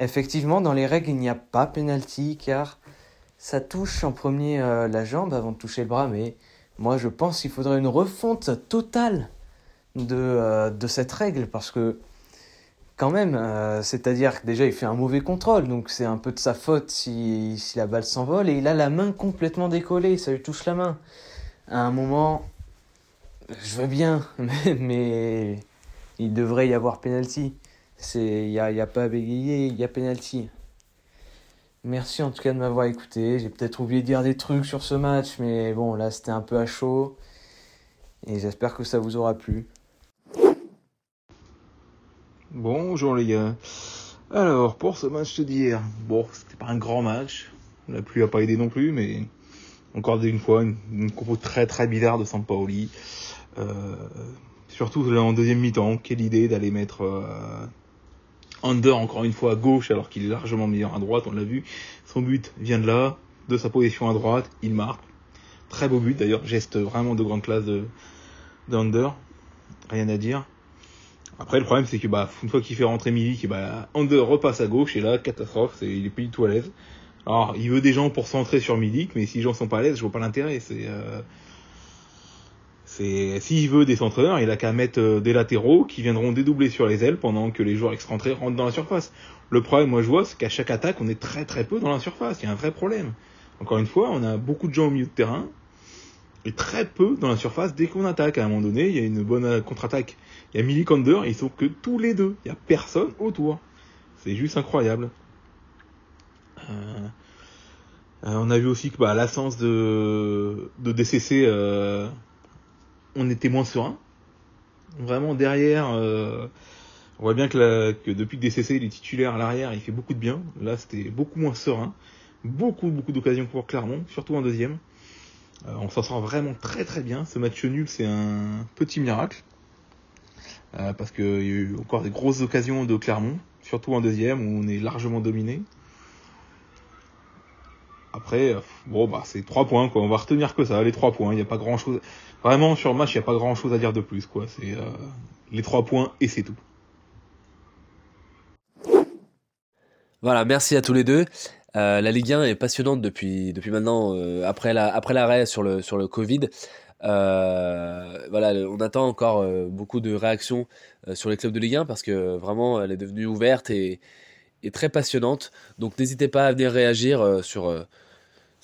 effectivement, dans les règles, il n'y a pas penalty car ça touche en premier euh, la jambe avant de toucher le bras. Mais moi, je pense qu'il faudrait une refonte totale de, de cette règle parce que quand même, euh, c'est-à-dire que déjà il fait un mauvais contrôle, donc c'est un peu de sa faute si, si la balle s'envole, et il a la main complètement décollée, ça lui touche la main. À un moment, je veux bien, mais, mais il devrait y avoir penalty. Il n'y a, pas à bégayer, il y a penalty. Merci en tout cas de m'avoir écouté. J'ai peut-être oublié de dire des trucs sur ce match, mais bon, là c'était un peu à chaud. Et j'espère que ça vous aura plu. Bonjour les gars. Alors, pour ce match d'hier, bon, c'était pas un grand match. La pluie a pas aidé non plus, mais encore une fois, une, une compo très très bizarre de Sampaoli. Euh, surtout en deuxième mi-temps, quelle idée d'aller mettre euh, Under encore une fois à gauche alors qu'il est largement meilleur à droite, on l'a vu. Son but vient de là, de sa position à droite, il marque. Très beau but d'ailleurs, geste vraiment de grande classe de, de Under. Rien à dire. Après, le problème, c'est que bah, une fois qu'il fait rentrer Milik, bah, Under repasse à gauche, et là, catastrophe, il est plus du tout à l'aise. Alors, il veut des gens pour centrer sur Milik, mais si les gens sont pas à l'aise, je vois pas l'intérêt. Euh, c'est, s'il veut des centreurs, il a qu'à mettre euh, des latéraux qui viendront dédoubler sur les ailes pendant que les joueurs excentrés rentrent dans la surface. Le problème, moi, je vois, c'est qu'à chaque attaque, on est très très peu dans la surface. Il y a un vrai problème. Encore une fois, on a beaucoup de gens au milieu de terrain, et très peu dans la surface dès qu'on attaque. À un moment donné, il y a une bonne euh, contre-attaque. Il y a et ils sont que tous les deux. Il y a personne autour. C'est juste incroyable. Euh, on a vu aussi que bah, l'absence de, DCC, on était moins serein. Vraiment derrière, euh, on voit bien que, depuis que DCC il est titulaire à l'arrière, il fait beaucoup de bien. Là, c'était beaucoup moins serein. Beaucoup, beaucoup d'occasions pour Clermont, surtout en deuxième. Euh, on s'en sort vraiment très très bien. Ce match nul, c'est un petit miracle. Euh, parce qu'il y a eu encore des grosses occasions de Clermont, surtout en deuxième, où on est largement dominé. Après, euh, bon, bah, c'est trois points, quoi. On va retenir que ça, les trois points. Il n'y a pas grand chose. Vraiment, sur le match, il n'y a pas grand chose à dire de plus, quoi. C'est euh, les trois points et c'est tout. Voilà, merci à tous les deux. Euh, la Ligue 1 est passionnante depuis, depuis maintenant, après la, après l'arrêt sur le, sur le Covid. Voilà, on attend encore beaucoup de réactions sur les clubs de Ligue 1 parce que vraiment, elle est devenue ouverte et, très passionnante. Donc, n'hésitez pas à venir réagir sur,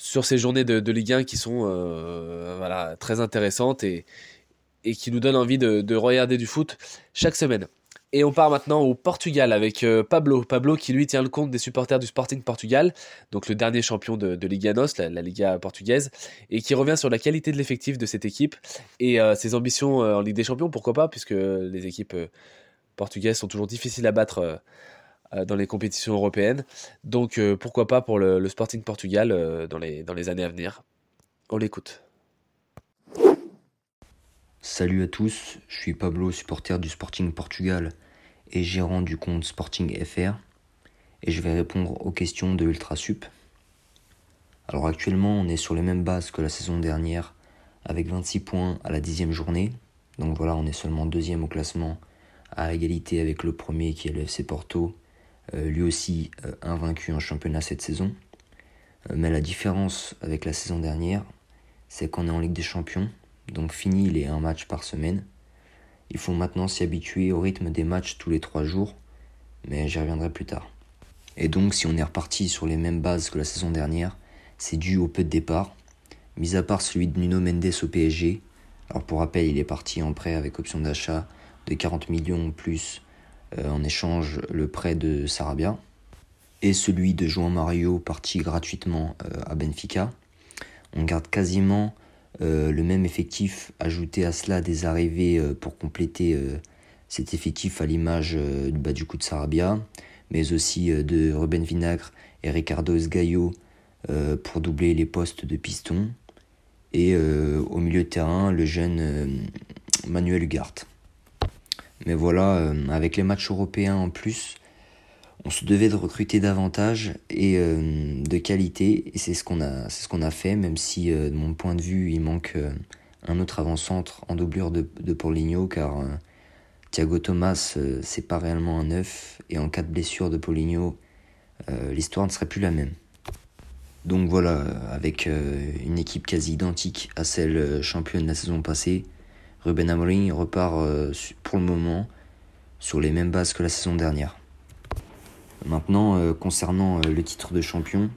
sur ces journées de, Ligue 1 qui sont euh, voilà, très intéressantes et, et qui nous donnent envie de, de regarder du foot chaque semaine. Et on part maintenant au Portugal avec euh, Pablo. Pablo qui lui tient le compte des supporters du Sporting Portugal, donc le dernier champion de, de Liga NOS, la, Liga portugaise, et qui revient sur la qualité de l'effectif de cette équipe et euh, ses ambitions en Ligue des Champions, pourquoi pas, puisque les équipes portugaises sont toujours difficiles à battre dans les compétitions européennes. Donc euh, pourquoi pas pour le, Sporting Portugal euh, dans, les, dans les années à venir. On l'écoute. Salut à tous, je suis Pablo, supporter du Sporting Portugal et gérant du compte Sporting FR et je vais répondre aux questions de Ultrasup. Alors actuellement on est sur les mêmes bases que la saison dernière avec 26 points à la dixième journée. Donc voilà, on est seulement deuxième au classement à égalité avec le premier qui est le FC Porto, euh, lui aussi euh, invaincu en championnat cette saison. Euh, mais la différence avec la saison dernière, c'est qu'on est en Ligue des Champions donc fini les un match par semaine. Il faut maintenant s'y habituer au rythme des matchs tous les trois jours, mais j'y reviendrai plus tard. Et donc si on est reparti sur les mêmes bases que la saison dernière, c'est dû au peu de départ, mis à part celui de Nuno Mendes au PSG. Alors pour rappel, il est parti en prêt avec option d'achat de 40 millions plus euh, en échange le prêt de Sarabia, et celui de João Mario parti gratuitement euh, à Benfica. On garde quasiment euh, le même effectif, ajouté à cela des arrivées euh, pour compléter euh, cet effectif à l'image bah, du coup de Sarabia, mais aussi de Ruben Vinagre et Ricardo Esgaio pour doubler les postes de piston. Et au milieu de terrain, le jeune Manuel Ugart. Mais voilà, avec les matchs européens en plus, on se devait de recruter davantage et euh, de qualité. Et c'est ce qu'on a fait même si euh, de mon point de vue il manque euh, un autre avant-centre en doublure de, de Paulinho car Thiago Thomas c'est pas réellement un neuf. Et en cas de blessure de Paulinho l'histoire ne serait plus la même. Donc voilà avec une équipe quasi identique à celle championne de la saison passée Ruben Amorim repart pour le moment sur les mêmes bases que la saison dernière Maintenant, euh, concernant euh, le titre de champion,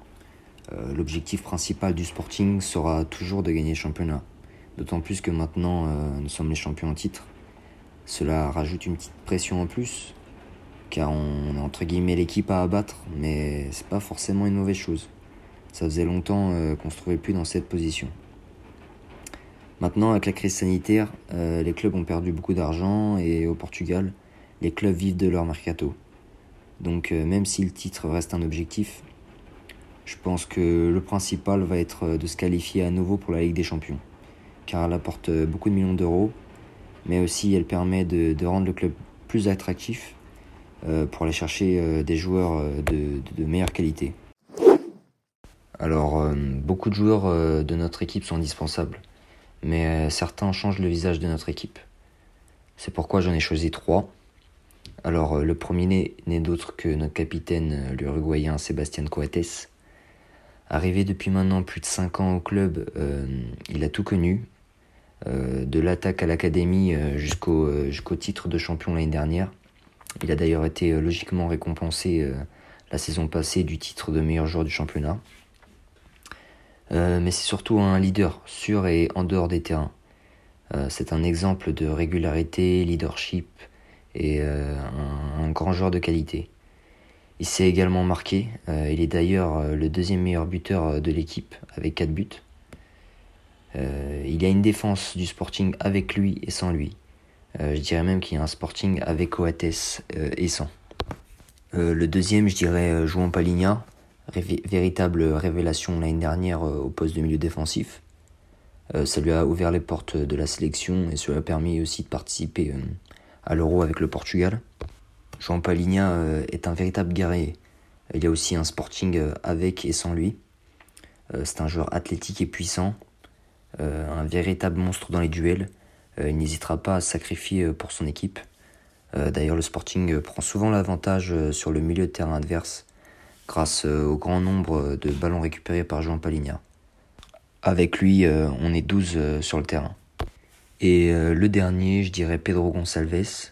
euh, l'objectif principal du Sporting sera toujours de gagner le championnat. D'autant plus que maintenant nous sommes les champions en titre. Cela rajoute une petite pression en plus, car on a entre guillemets l'équipe à abattre, mais c'est pas forcément une mauvaise chose. Ça faisait longtemps qu'on se trouvait plus dans cette position. Maintenant, avec la crise sanitaire, les clubs ont perdu beaucoup d'argent et au Portugal, les clubs vivent de leur mercato. Donc euh, même si le titre reste un objectif, je pense que le principal va être de se qualifier à nouveau pour la Ligue des Champions. Car elle apporte beaucoup de millions d'euros, mais aussi elle permet de, rendre le club plus attractif euh, pour aller chercher euh, des joueurs de, meilleure qualité. Alors, beaucoup de joueurs de notre équipe sont indispensables, mais certains changent le visage de notre équipe. C'est pourquoi j'en ai choisi trois. Alors, le premier n'est d'autre que notre capitaine, l'Uruguayen Sébastien Coates. Arrivé depuis maintenant plus de 5 ans au club, il a tout connu, de l'attaque à l'académie jusqu'au titre de champion l'année dernière. Il a d'ailleurs été logiquement récompensé la saison passée du titre de meilleur joueur du championnat. Euh, mais c'est surtout un leader sur et en dehors des terrains. Euh, c'est un exemple de régularité, leadership et euh, un, grand joueur de qualité. Il s'est également marqué, il est d'ailleurs le deuxième meilleur buteur de l'équipe avec 4 buts. il y a une défense du Sporting avec lui et sans lui. je dirais même qu'il y a un Sporting avec Coates et sans. le deuxième, je dirais Jouan Véritable révélation l'année dernière euh, au poste de milieu défensif. Euh, ça lui a ouvert les portes de la sélection et cela a permis aussi de participer euh, à l'Euro avec le Portugal. Jean Paligna est un véritable guerrier. Il y a aussi un sporting avec et sans lui. C'est un joueur athlétique et puissant, un véritable monstre dans les duels. Il n'hésitera pas à sacrifier pour son équipe. D'ailleurs, le Sporting prend souvent l'avantage sur le milieu de terrain adverse grâce euh, au grand nombre de ballons récupérés par Jean Paligna. Avec lui, euh, on est 12 euh, sur le terrain. Et le dernier, je dirais Pedro Gonçalves,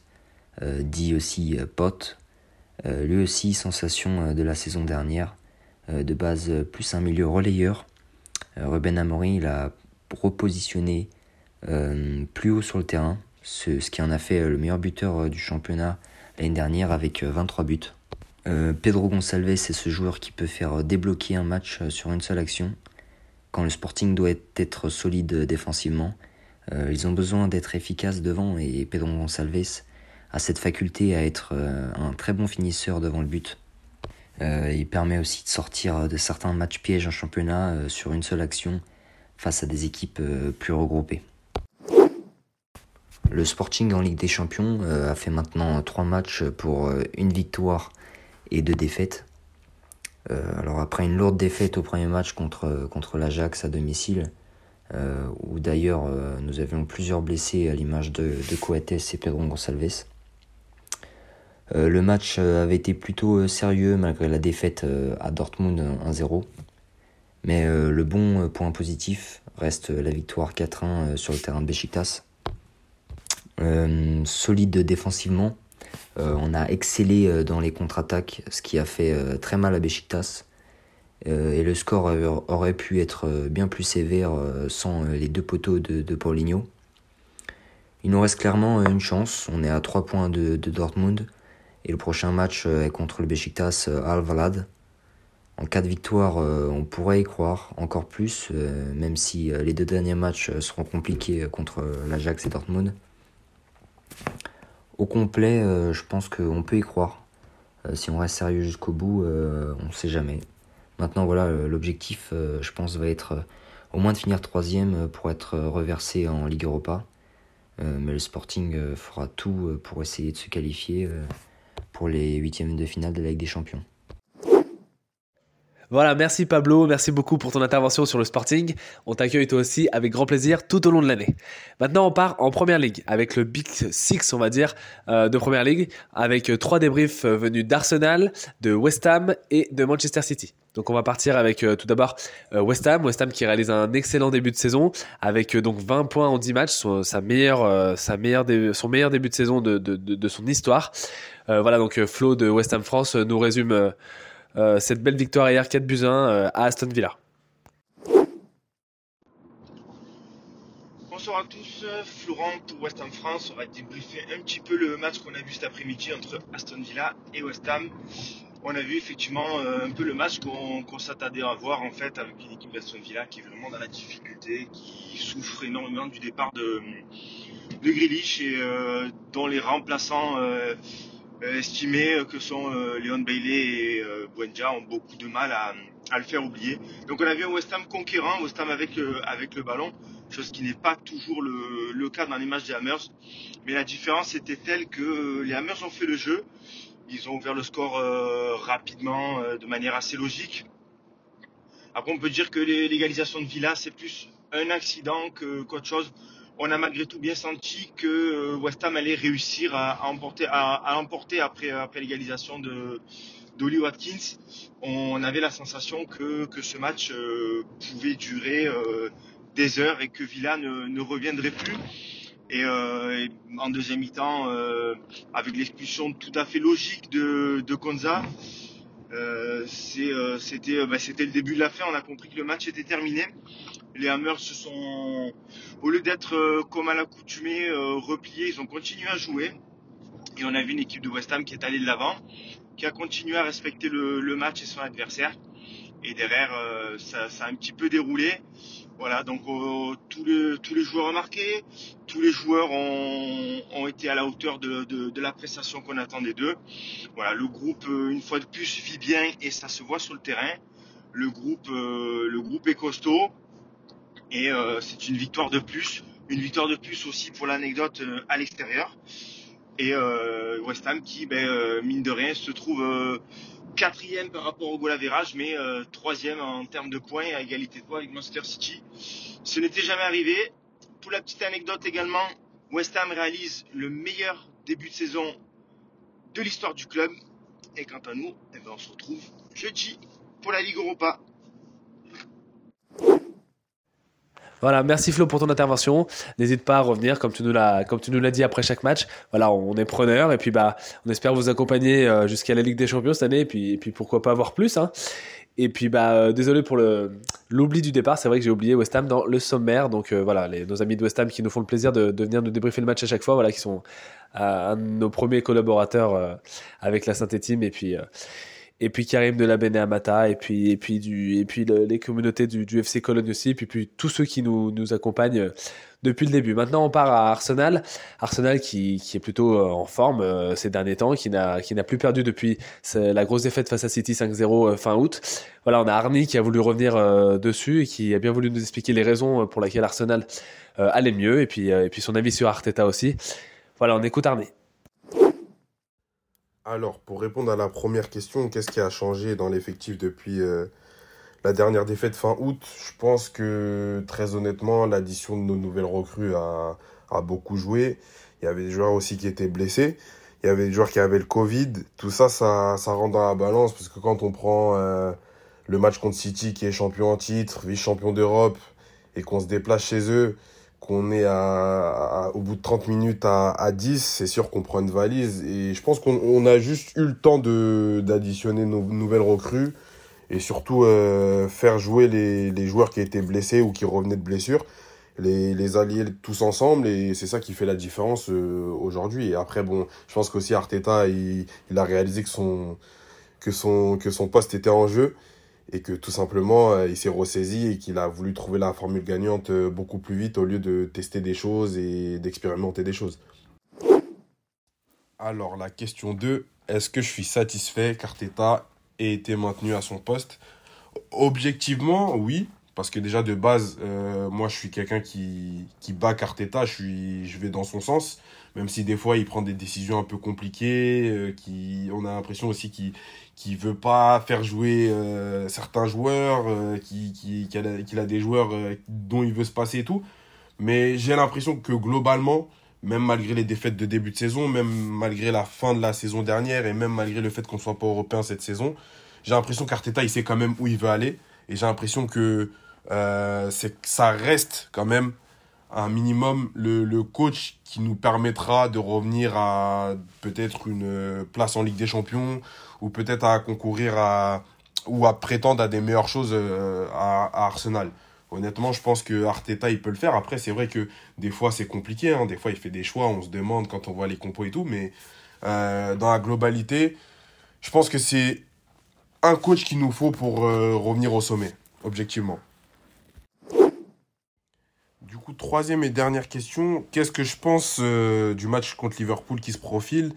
dit aussi Pote. lui aussi, sensation de la saison dernière, de base plus un milieu relayeur. Ruben Amorim, il a repositionné plus haut sur le terrain, ce, qui en a fait le meilleur buteur du championnat l'année dernière avec 23 buts. Euh, Pedro Gonçalves, c'est ce joueur qui peut faire débloquer un match euh, sur une seule action. Quand le Sporting doit être solide défensivement, euh, ils ont besoin d'être efficaces devant et Pedro Gonçalves a cette faculté à être un très bon finisseur devant le but. il permet aussi de sortir de certains matchs pièges en championnat sur une seule action face à des équipes plus regroupées. Le Sporting en Ligue des Champions a fait maintenant trois matchs pour une victoire et deux défaites. Euh, alors après une lourde défaite au premier match contre, contre l'Ajax à domicile, euh, où d'ailleurs euh, nous avions plusieurs blessés à l'image de, de Coates et Pedro Gonçalves. le match avait été plutôt sérieux malgré la défaite à Dortmund 1-0. Mais le bon point positif reste la victoire 4-1 sur le terrain de Besiktas. solide défensivement, on a excellé euh, dans les contre-attaques, ce qui a fait euh, très mal à Besiktas. et le score aurait pu être bien plus sévère sans les deux poteaux de, Paulinho. Il nous reste clairement une chance. On est à 3 points de, Dortmund. Et le prochain match est contre le Besiktas Al-Valad. En cas de victoire, on pourrait y croire encore plus, même si les deux derniers matchs seront compliqués contre l'Ajax et Dortmund au complet, euh, je pense qu'on peut y croire. Euh, si on reste sérieux jusqu'au bout, euh, on ne sait jamais. Maintenant, voilà, l'objectif, je pense, va être au moins de finir troisième pour être reversé en Ligue Europa. mais le Sporting fera tout pour essayer de se qualifier pour les huitièmes de finale de la Ligue des Champions. Voilà, merci Pablo, merci beaucoup pour ton intervention sur le Sporting. On t'accueille toi aussi avec grand plaisir tout au long de l'année. Maintenant, on part en Première Ligue avec le Big Six, on va dire, euh, de Première Ligue, avec euh, trois débriefs euh, venus d'Arsenal, de West Ham et de Manchester City. Donc on va partir avec tout d'abord West Ham, West Ham qui réalise un excellent début de saison avec donc 20 points en 10 matchs, son, sa meilleure, sa meilleure son meilleur début de saison de, de, de, de son histoire. voilà donc Flo de West Ham France nous résume euh, cette belle victoire hier 4 buts 1 euh, à Aston Villa. Bonsoir à tous, Florent, West Ham France. On va débriefer un petit peu le match qu'on a vu cet après-midi entre Aston Villa et West Ham. On a vu effectivement euh, un peu le match qu'on s'attendait à voir en fait avec une équipe d'Aston Villa qui est vraiment dans la difficulté, qui souffre énormément du départ de, de et dont les remplaçants euh, estimés que sont euh, Léon Bailey et euh, Buendia ont beaucoup de mal à, le faire oublier. Donc on a vu un West Ham conquérant, West Ham avec, avec le ballon, chose qui n'est pas toujours le, cas dans les matchs des Hammers. Mais la différence était telle que les Hammers ont fait le jeu, ils ont ouvert le score rapidement, de manière assez logique. Après on peut dire que l'égalisation de Villa c'est plus un accident qu'autre chose on a malgré tout bien senti que West Ham allait réussir à, emporter, à, emporter après, l'égalisation d'Oli Watkins. On avait la sensation que, ce match pouvait durer des heures et que Villa ne, reviendrait plus. Et, euh, en deuxième mi-temps, euh, avec l'expulsion tout à fait logique de, de Konza, euh, euh c'était euh, bah, le début de la fin. On a compris que le match était terminé. Les Hammers se sont, au lieu d'être euh, comme à l'accoutumée repliés, ils ont continué à jouer. Et on a vu une équipe de West Ham qui est allée de l'avant, qui a continué à respecter le, le match et son adversaire. Et derrière, ça, ça, a un petit peu déroulé. Voilà, donc euh, tous, les, joueurs ont marqué, tous les joueurs ont, été à la hauteur de, la prestation qu'on attendait d'eux. Voilà, le groupe, euh, une fois de plus, vit bien et ça se voit sur le terrain. Le groupe, euh, le groupe est costaud et c'est une victoire de plus. Une victoire de plus aussi pour l'anecdote à l'extérieur. Et West Ham qui, ben, mine de rien, se trouve quatrième par rapport au goal average, mais euh, troisième en termes de points à égalité de points avec Manchester City. Ce n'était jamais arrivé. Pour la petite anecdote également, West Ham réalise le meilleur début de saison de l'histoire du club. Et quant à nous, eh ben, on se retrouve jeudi pour la Ligue Europa. Voilà, merci Flo pour ton intervention. N'hésite pas à revenir comme tu nous l'as comme tu nous l'as dit après chaque match. Voilà, on est preneur et puis bah on espère vous accompagner euh, jusqu'à la Ligue des Champions cette année et puis puis pourquoi pas avoir plus hein. Et puis bah euh, désolé pour le l'oubli du départ, c'est vrai que j'ai oublié West Ham dans le sommaire. Donc euh, voilà, nos amis de West Ham qui nous font le plaisir de, de venir nous débriefer le match à chaque fois, voilà qui sont un de nos premiers collaborateurs avec la Saint-Étienne et puis et puis Karim de la Bene Amata, et puis, et puis, du, et puis les communautés du, FC Cologne aussi, et puis, puis tous ceux qui nous, nous accompagnent euh, depuis le début. Maintenant, on part à Arsenal. Arsenal qui, qui est plutôt euh, en forme euh, ces derniers temps, qui n'a, qui n'a plus perdu depuis la grosse défaite face à City 5-0 fin août. Voilà, on a Arnie qui a voulu revenir dessus et qui a bien voulu nous expliquer les raisons pour lesquelles Arsenal allait mieux, et puis, et puis son avis sur Arteta aussi. Voilà, on écoute Arnie. Alors, pour répondre à la première question, qu'est-ce qui a changé dans l'effectif depuis euh, la dernière défaite fin août? Je pense que, très honnêtement, l'addition de nos nouvelles recrues a, a, beaucoup joué. Il y avait des joueurs aussi qui étaient blessés. Il y avait des joueurs qui avaient le Covid. Tout ça, ça, ça rentre dans la balance, parce que quand on prend euh, le match contre City, qui est champion en titre, vice-champion d'Europe, et qu'on se déplace chez eux, qu'on est à, au bout de 30 minutes à, à 10, c'est sûr qu'on prend une valise. Et je pense qu'on a juste eu le temps d'additionner nos nouvelles recrues et surtout euh, faire jouer les, les, joueurs qui étaient blessés ou qui revenaient de blessure, les, les allier tous ensemble. Et c'est ça qui fait la différence euh, aujourd'hui. Et après, bon, je pense qu'aussi Arteta, il, il a réalisé que son, que, son, que son poste était en jeu et que tout simplement euh, il s'est ressaisi et qu'il a voulu trouver la formule gagnante euh, beaucoup plus vite au lieu de tester des choses et d'expérimenter des choses. Alors la question 2, est-ce que je suis satisfait qu'Arteta ait été maintenu à son poste? Objectivement, oui, parce que déjà de base, euh, moi je suis quelqu'un qui, qui bat Arteta, je, suis, je vais dans son sens même si des fois il prend des décisions un peu compliquées, qui, on a l'impression aussi qu'il qui veut pas faire jouer euh, certains joueurs, euh, qui, qui, qu'il a, a, des joueurs euh, dont il veut se passer et tout. Mais j'ai l'impression que globalement, même malgré les défaites de début de saison, même malgré la fin de la saison dernière et même malgré le fait qu'on soit pas européen cette saison, j'ai l'impression qu'Arteta il sait quand même où il veut aller et j'ai l'impression que c'est ça reste quand même un minimum le, le coach qui nous permettra de revenir à peut-être une place en Ligue des Champions ou peut-être à concourir à ou à prétendre à des meilleures choses euh, à, Arsenal. Honnêtement, je pense que Arteta il peut le faire. Après, c'est vrai que des fois c'est compliqué. Hein. Des fois, il fait des choix. On se demande quand on voit les compos et tout. Mais euh, dans la globalité, je pense que c'est un coach qu'il nous faut pour euh, revenir au sommet, objectivement. Coup, troisième et dernière question. Qu'est-ce que je pense euh, du match contre Liverpool qui se profile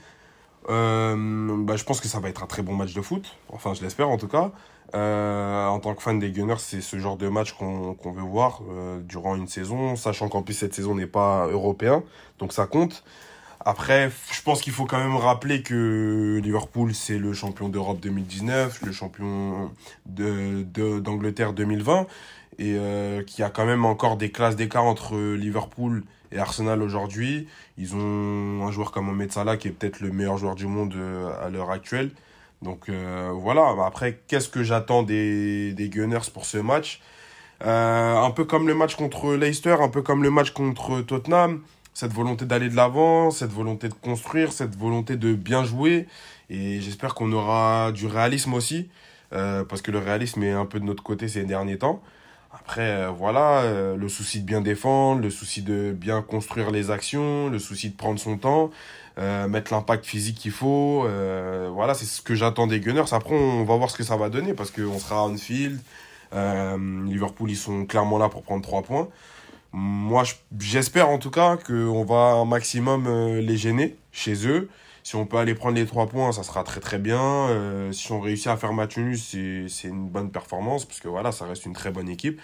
euh, bah, je pense que ça va être un très bon match de foot. Enfin, je l'espère en tout cas. Euh, en tant que fan des Gunners, c'est ce genre de match qu'on veut voir durant une saison, sachant qu'en plus cette saison n'est pas européen, donc ça compte. Après, je pense qu'il faut quand même rappeler que Liverpool, c'est le champion d'Europe 2019, le champion d'Angleterre de, 2020, et euh, qu'il y a quand même encore des classes d'écart entre Liverpool Et Arsenal aujourd'hui, ils ont un joueur comme Mohamed qui est peut-être le meilleur joueur du monde euh, à l'heure actuelle. Donc euh, voilà, après, qu'est-ce que j'attends des, des Gunners pour ce match? Euh, Un peu comme le match contre Leicester, un peu comme le match contre Tottenham. Cette volonté d'aller de l'avant, cette volonté de construire, cette volonté de bien jouer. Et j'espère qu'on aura du réalisme aussi, parce que le réalisme est un peu de notre côté ces derniers temps. Après, euh, voilà, euh, le souci de bien défendre, le souci de bien construire les actions, le souci de prendre son temps, euh, mettre l'impact physique qu'il faut. voilà, c'est ce que j'attends des Gunners. Après, on va voir ce que ça va donner parce qu'on sera à Anfield. Euh, Liverpool, ils sont clairement là pour prendre trois points. Moi, je- j'espère en tout cas qu'on va un maximum les gêner chez eux. Si on peut aller prendre les trois points, ça sera très très bien. Euh, si on réussit à faire match nul, c'est une bonne performance parce que voilà, ça reste une très bonne équipe.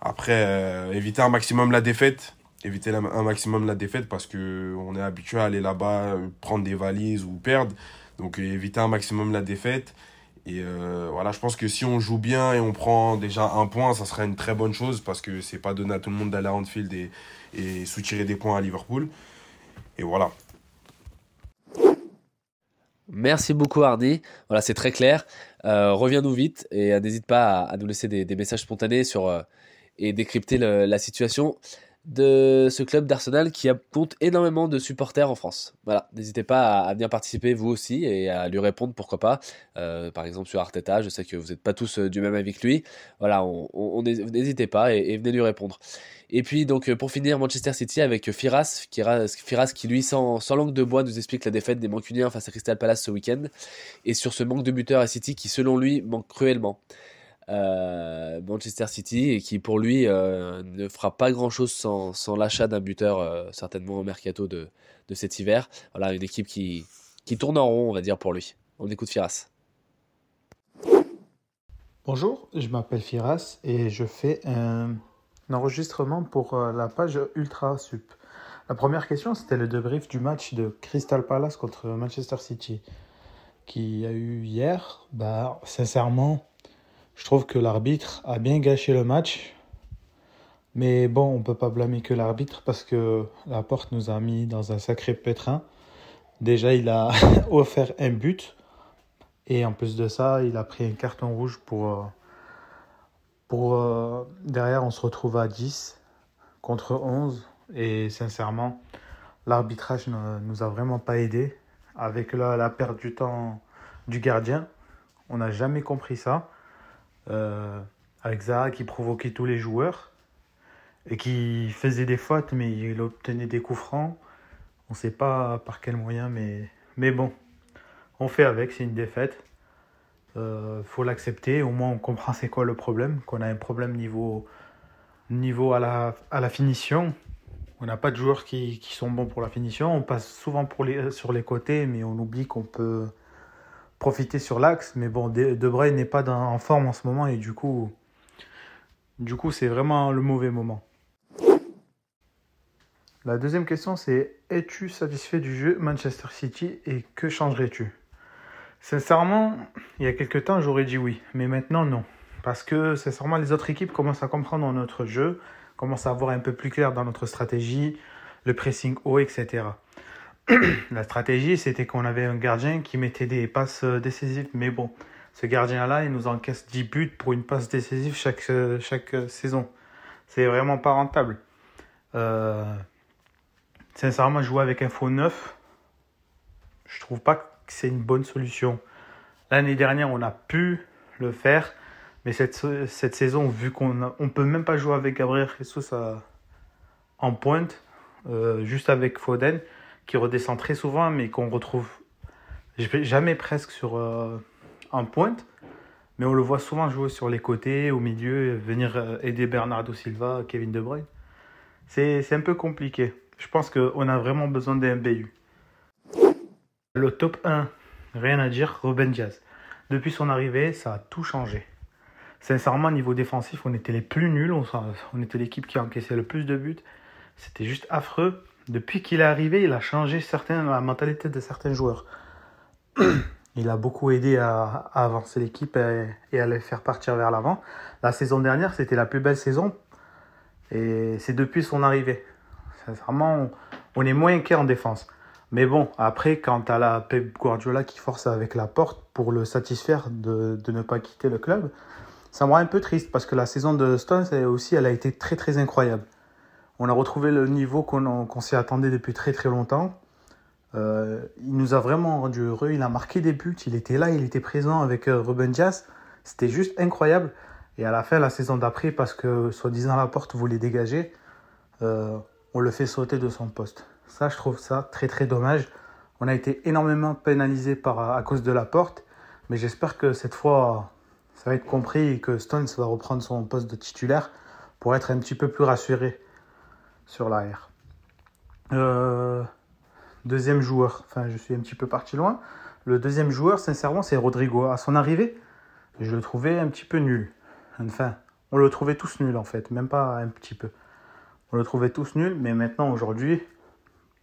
Après, euh, éviter un maximum la défaite. Éviter un maximum la défaite parce que on est habitué à aller là-bas, euh, prendre des valises ou perdre. Donc, éviter un maximum la défaite. Et voilà, je pense que si on joue bien et on prend déjà un point, ça serait une très bonne chose parce que c'est pas donné à tout le monde d'aller à Anfield et, et soutirer des points à Liverpool. Et voilà. Merci beaucoup Hardy. Voilà, c'est très clair. Euh, Reviens-nous vite et euh, n'hésite pas à, nous laisser des, messages spontanés euh, et décrypter la situation de ce club d'Arsenal qui compte énormément de supporters en France. Voilà, n'hésitez pas à, venir participer vous aussi et à lui répondre pourquoi pas. Euh, par exemple sur Arteta, je sais que vous n'êtes pas tous euh, du même avis que lui. Voilà, on, on- on n'hé- n'hésitez pas et, venez lui répondre. Et puis donc euh, pour finir Manchester City avec Firas, Firas qui lui sans, sans langue de bois nous explique la défaite des Mancuniens face à Crystal Palace ce week-end et sur ce manque de buteurs à City qui selon lui manque cruellement. Euh, Manchester City et qui pour lui euh, ne fera pas grand chose sans, l'achat d'un buteur euh, certainement au mercato de, de cet hiver. Voilà une équipe qui, qui tourne en rond on va dire pour lui. On écoute Firas. Bonjour, je m'appelle Firas et je fais un, enregistrement pour la page Ultra Sup. La première question, c'était le débrief du match de Crystal Palace contre Manchester City qui a eu hier. Bah, sincèrement, je trouve que l'arbitre a bien gâché le match. Mais bon, on peut pas blâmer que l'arbitre parce que la porte nous a mis dans un sacré pétrin. Déjà, il a offert un but. Et en plus de ça, il a pris un carton rouge pour. euh, pour euh, derrière, on se retrouve à 10 contre 11. Et sincèrement, l'arbitrage ne nous a vraiment pas aidé. Avec la, la perte du temps du gardien, on n'a jamais compris ça. Euh, avec Zaha qui provoquait tous les joueurs et qui faisait des fautes, mais il obtenait des coups francs. On ne sait pas par quel moyen, mais, mais bon, on fait avec, c'est une défaite. Euh, faut l'accepter, au moins on comprend c'est quoi le problème, qu'on a un problème niveau, niveau à, la, à la finition. On n'a pas de joueurs qui, qui sont bons pour la finition, on passe souvent pour les, sur les côtés, mais on oublie qu'on peut profiter sur l'axe. Mais bon, De, Bruyne n'est pas en forme en ce moment et du coup, du coup c'est vraiment le mauvais moment. La deuxième question c'est es-tu satisfait du jeu Manchester City et que changerais-tu? Sincèrement, il y a quelques temps, j'aurais dit oui, mais maintenant non. Parce que sincèrement, les autres équipes commencent à comprendre notre jeu, commencent à voir un peu plus clair dans notre stratégie, le pressing haut, etc. La stratégie, c'était qu'on avait un gardien qui mettait des passes euh, décisives, mais bon, ce gardien-là, il nous encaisse 10 buts pour une passe décisive chaque, euh, chaque euh, saison. C'est vraiment pas rentable. Sincèrement, jouer avec un faux neuf, je trouve pas que c'est une bonne solution. L'année dernière, on a pu le faire, mais cette, cette saison, vu qu'on on peut même pas jouer avec Gabriel Jesus en pointe, juste avec Foden, qui redescend très souvent, mais qu'on retrouve jamais presque sur euh, en pointe, mais on le voit souvent jouer sur les côtés, au milieu, venir euh, aider Bernardo Silva, Kevin De Bruyne. C'est un peu compliqué. Je pense qu'on a vraiment besoin d'un BU. Le top 1, rien à dire, Ruben Diaz. Depuis son arrivée, ça a tout changé. Sincèrement, niveau défensif, on était les plus nuls. On était l'équipe qui encaissait le plus de buts. C'était juste affreux. Depuis qu'il est arrivé, il a changé la mentalité de certains joueurs. Il a beaucoup aidé à, avancer l'équipe et, à les faire partir vers l'avant. La saison dernière, c'était la plus belle saison. Et c'est depuis son arrivée. Sincèrement, on, est moins inquiet en défense. Mais bon, après, quand tu la Pep Guardiola qui force avec la porte pour le satisfaire de, ne pas quitter le club, ça me rend un peu triste parce que la saison de Stones elle aussi, a été très très incroyable. On a retrouvé le niveau qu'on s'y attendait depuis très très longtemps. Euh, il nous a vraiment rendu heureux. Il a marqué des buts. Il était là, il était présent avec euh, Ruben Dias. C'était juste incroyable. Et à la fin, la saison d'après, parce que soi-disant la porte voulait dégager, euh, on le fait sauter de son poste. Ça, je trouve ça très très dommage. On a été énormément pénalisé à cause de la porte. Mais j'espère que cette fois, ça va être compris et que Stones va reprendre son poste de titulaire pour être un petit peu plus rassuré sur l'arrière. Euh, deuxième joueur, enfin je suis un petit peu parti loin. Le deuxième joueur, sincèrement, c'est Rodrigo. À son arrivée, je le trouvais un petit peu nul. Enfin, on le trouvait tous nul en fait, même pas un petit peu. On le trouvait tous nul, mais maintenant, aujourd'hui,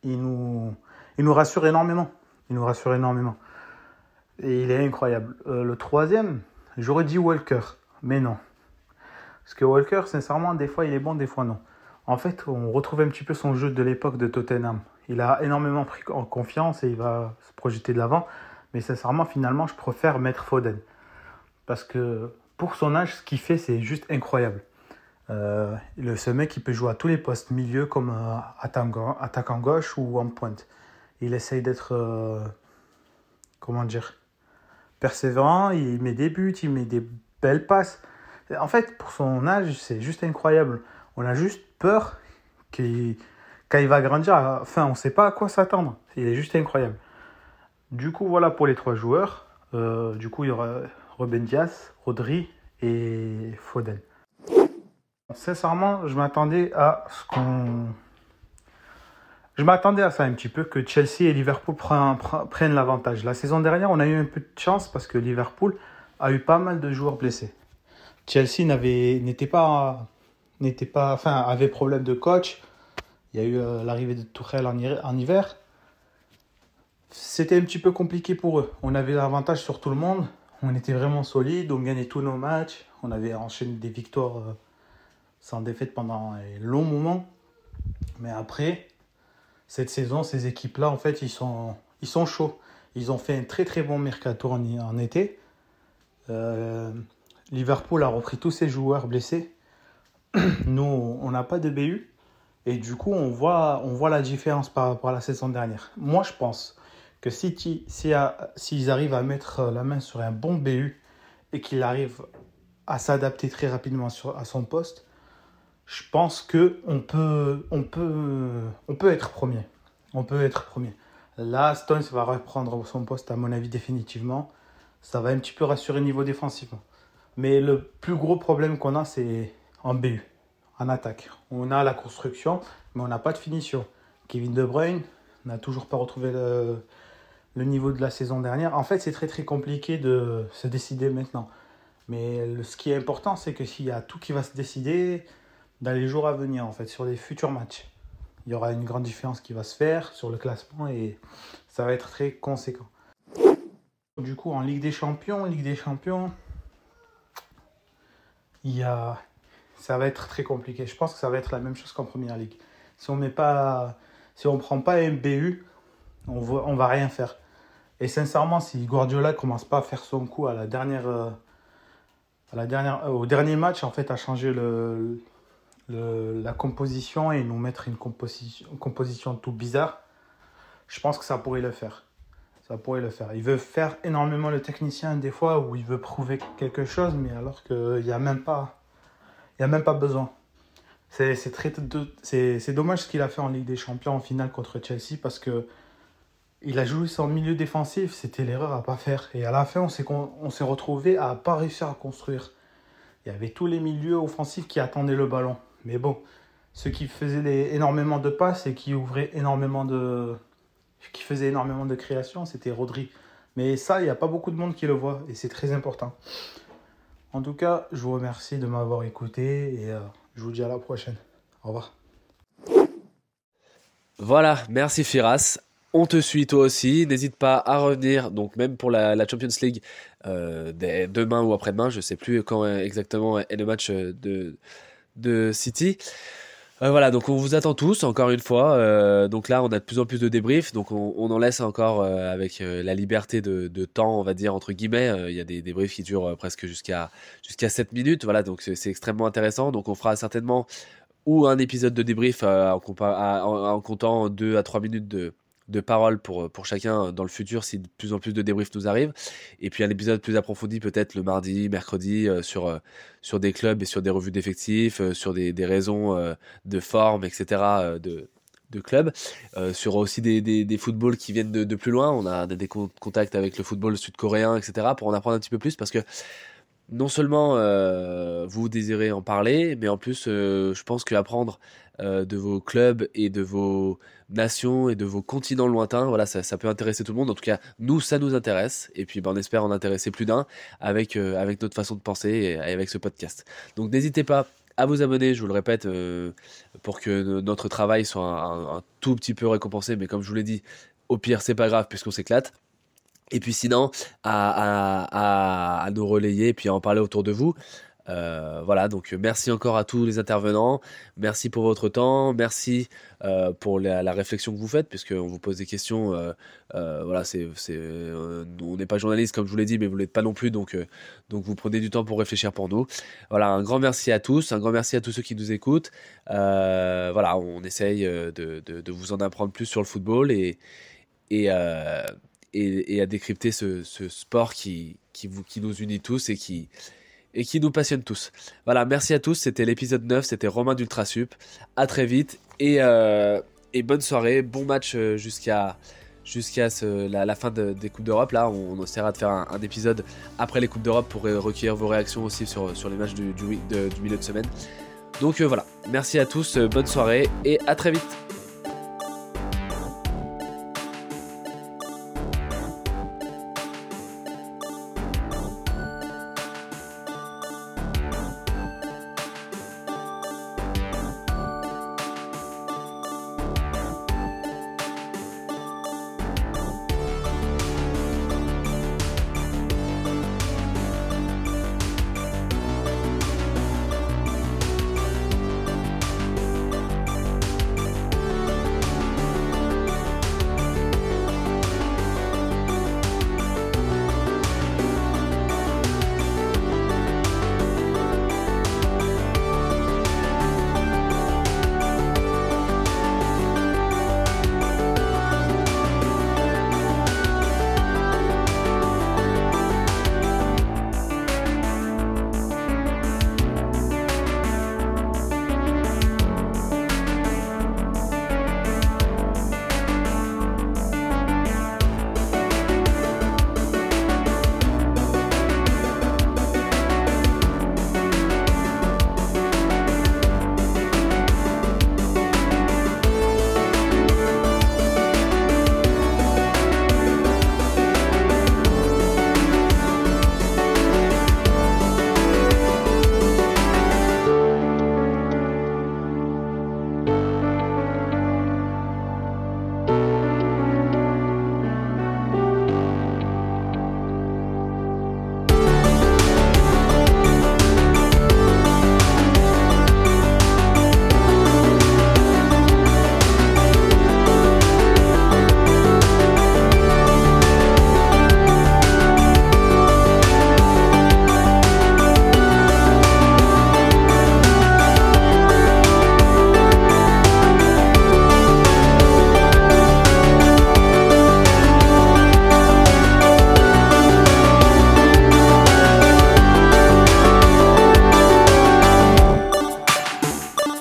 il nous, il nous rassure énormément. Il nous rassure énormément. Et il est incroyable. Euh, le troisième, j'aurais dit Walker, mais non. Parce que Walker, sincèrement, des fois il est bon, des fois non. En fait, on retrouve un petit peu son jeu de l'époque de Tottenham. Il a énormément pris en confiance et il va se projeter de l'avant. Mais sincèrement, finalement, je préfère mettre Foden. Parce que pour son âge, ce qu'il fait, c'est juste incroyable. Euh, ce mec, il peut jouer à tous les postes, milieu comme euh, attaquant gauche ou en pointe. Il essaye d'être, euh, comment dire, persévérant, il met des buts, il met des belles passes. En fait, pour son âge, c'est juste incroyable. On a juste peur qu'il, quand va grandir, enfin, on ne sait pas à quoi s'attendre. Il est juste incroyable. Du coup, voilà pour les trois joueurs. Euh, du coup, il y aura Ruben Dias, Rodri et Foden. Sincèrement, je m'attendais à ce qu'on. Je m'attendais à ça un petit peu, que Chelsea et Liverpool prennent, prennent l'avantage. La saison dernière, on a eu un peu de chance parce que Liverpool a eu pas mal de joueurs blessés. Chelsea n'était pas, n'était pas, enfin, avait problème de coach. Il y a eu euh, l'arrivée de Tourelle en, hiver. C'était un petit peu compliqué pour eux. On avait l'avantage sur tout le monde. On était vraiment solide. On gagnait tous nos matchs. On avait enchaîné des victoires euh, sans défaite pendant un long moment. Mais après, cette saison, ces équipes-là, en fait, ils sont, chauds. Ils ont fait un très très bon mercato en, en été. Euh, Liverpool a repris tous ses joueurs blessés. Nous, on n'a pas de BU. Et du coup, on voit, on voit la différence par rapport à la saison dernière. Moi, je pense que s'ils arrivent à mettre la main sur un bon BU et qu'il arrive à s'adapter très rapidement sur, à son poste, je pense que on peut, on peut, on peut être premier. On peut être premier. Là, Stones va reprendre son poste, à mon avis, définitivement. Ça va un petit peu rassurer niveau défensivement. Mais le plus gros problème qu'on a, c'est en BU en attaque. On a la construction, mais on n'a pas de finition. Kevin De Bruyne n'a toujours pas retrouvé le, niveau de la saison dernière. En fait, c'est très très compliqué de se décider maintenant. Mais ce qui est important, c'est que s'il y a tout qui va se décider dans les jours à venir, en fait, sur les futurs matchs, il y aura une grande différence qui va se faire sur le classement et ça va être très conséquent. Du coup, en Ligue des Champions, Ligue des Champions, il y a, ça va être très compliqué. Je pense que ça va être la même chose qu'en première ligue. Si on met pas, si on prend pas un BU, on va, on va rien faire. Et sincèrement, si Guardiola commence pas à faire son coup à la dernière, euh, à la dernière, euh, au dernier match, en fait, à changer le, le, la composition et nous mettre une composition, une composition tout bizarre, je pense que ça pourrait le faire. Ça pourrait le faire. Il veut faire énormément le technicien des fois où il veut prouver quelque chose, mais alors qu'il n'y a même pas n'y a même pas besoin. C'est dommage ce qu'il a fait en Ligue des Champions en finale contre Chelsea parce que il a joué son milieu défensif, c'était l'erreur à pas faire. Et à la fin, on s'est retrouvé à pas réussir à construire. Il y avait tous les milieux offensifs qui attendaient le ballon. Mais bon, ceux qui faisaient énormément de passes et qui ouvraient énormément de, qui faisait énormément de création, c'était Rodri. Mais ça, il n'y a pas beaucoup de monde qui le voit et c'est très important. En tout cas, je vous remercie de m'avoir écouté et euh, je vous dis à la prochaine. Au revoir. Voilà, merci Firas. On te suit toi aussi. N'hésite pas à revenir, donc même pour la, Champions League, euh, demain ou après-demain, je ne sais plus quand exactement est le match de, de City. Voilà, donc on vous attend tous, encore une fois. donc là, on a de plus en plus de débriefs, donc on, en laisse encore avec la liberté de, temps, on va dire, entre guillemets. Il y a des débriefs qui durent presque jusqu'à jusqu'à 7 minutes, voilà, donc c'est extrêmement intéressant. Donc on fera certainement ou un épisode de débrief en, en, comptant 2 à 3 minutes de, de parole pour, pour chacun dans le futur si de plus en plus de débriefs nous arrivent. Et puis un épisode plus approfondi peut-être le mardi, mercredi euh, sur, euh, sur des clubs et sur des revues d'effectifs, euh, sur des, des raisons de forme, etc. de, de clubs, sur aussi des, des, des, footballs qui viennent de, de plus loin. On a, des contacts avec le football sud-coréen, etc. pour en apprendre un petit peu plus parce que non seulement vous désirez en parler, mais en plus je pense qu'apprendre de vos clubs et de vos nations et de vos continents lointains. Voilà, ça, ça, peut intéresser tout le monde. En tout cas, nous, ça nous intéresse. Et puis, ben, on espère en intéresser plus d'un avec, euh, avec notre façon de penser et, avec ce podcast. Donc, n'hésitez pas à vous abonner, je vous le répète, euh, pour que notre travail soit un, tout petit peu récompensé. Mais comme je vous l'ai dit, au pire, c'est pas grave puisqu'on s'éclate. Et puis sinon, à, à, à, nous relayer puis à en parler autour de vous. Euh, voilà, donc merci encore à tous les intervenants, merci pour votre temps, merci euh, pour la, réflexion que vous faites, puisqu'on vous pose des questions. Euh, voilà, c'est, on n'est pas journaliste comme je vous l'ai dit, mais vous l'êtes pas non plus, donc, donc vous prenez du temps pour réfléchir pour nous. Voilà, un grand merci à tous, un grand merci à tous ceux qui nous écoutent. voilà, on essaye de, de, vous en apprendre plus sur le football et, et, et, à décrypter ce, ce sport qui, qui, vous, qui nous unit tous et qui et qui nous passionne tous. Voilà, merci à tous. C'était l'épisode 9, c'était Romain d'Ultrasup. À très vite et, euh, et bonne soirée, bon match euh, jusqu'à la, fin des Coupes d'Europe. Là, on, essaiera de faire un, épisode après les Coupes d'Europe pour recueillir vos réactions aussi sur, les matchs du milieu de semaine. Donc euh, voilà, merci à tous, bonne soirée et à très vite.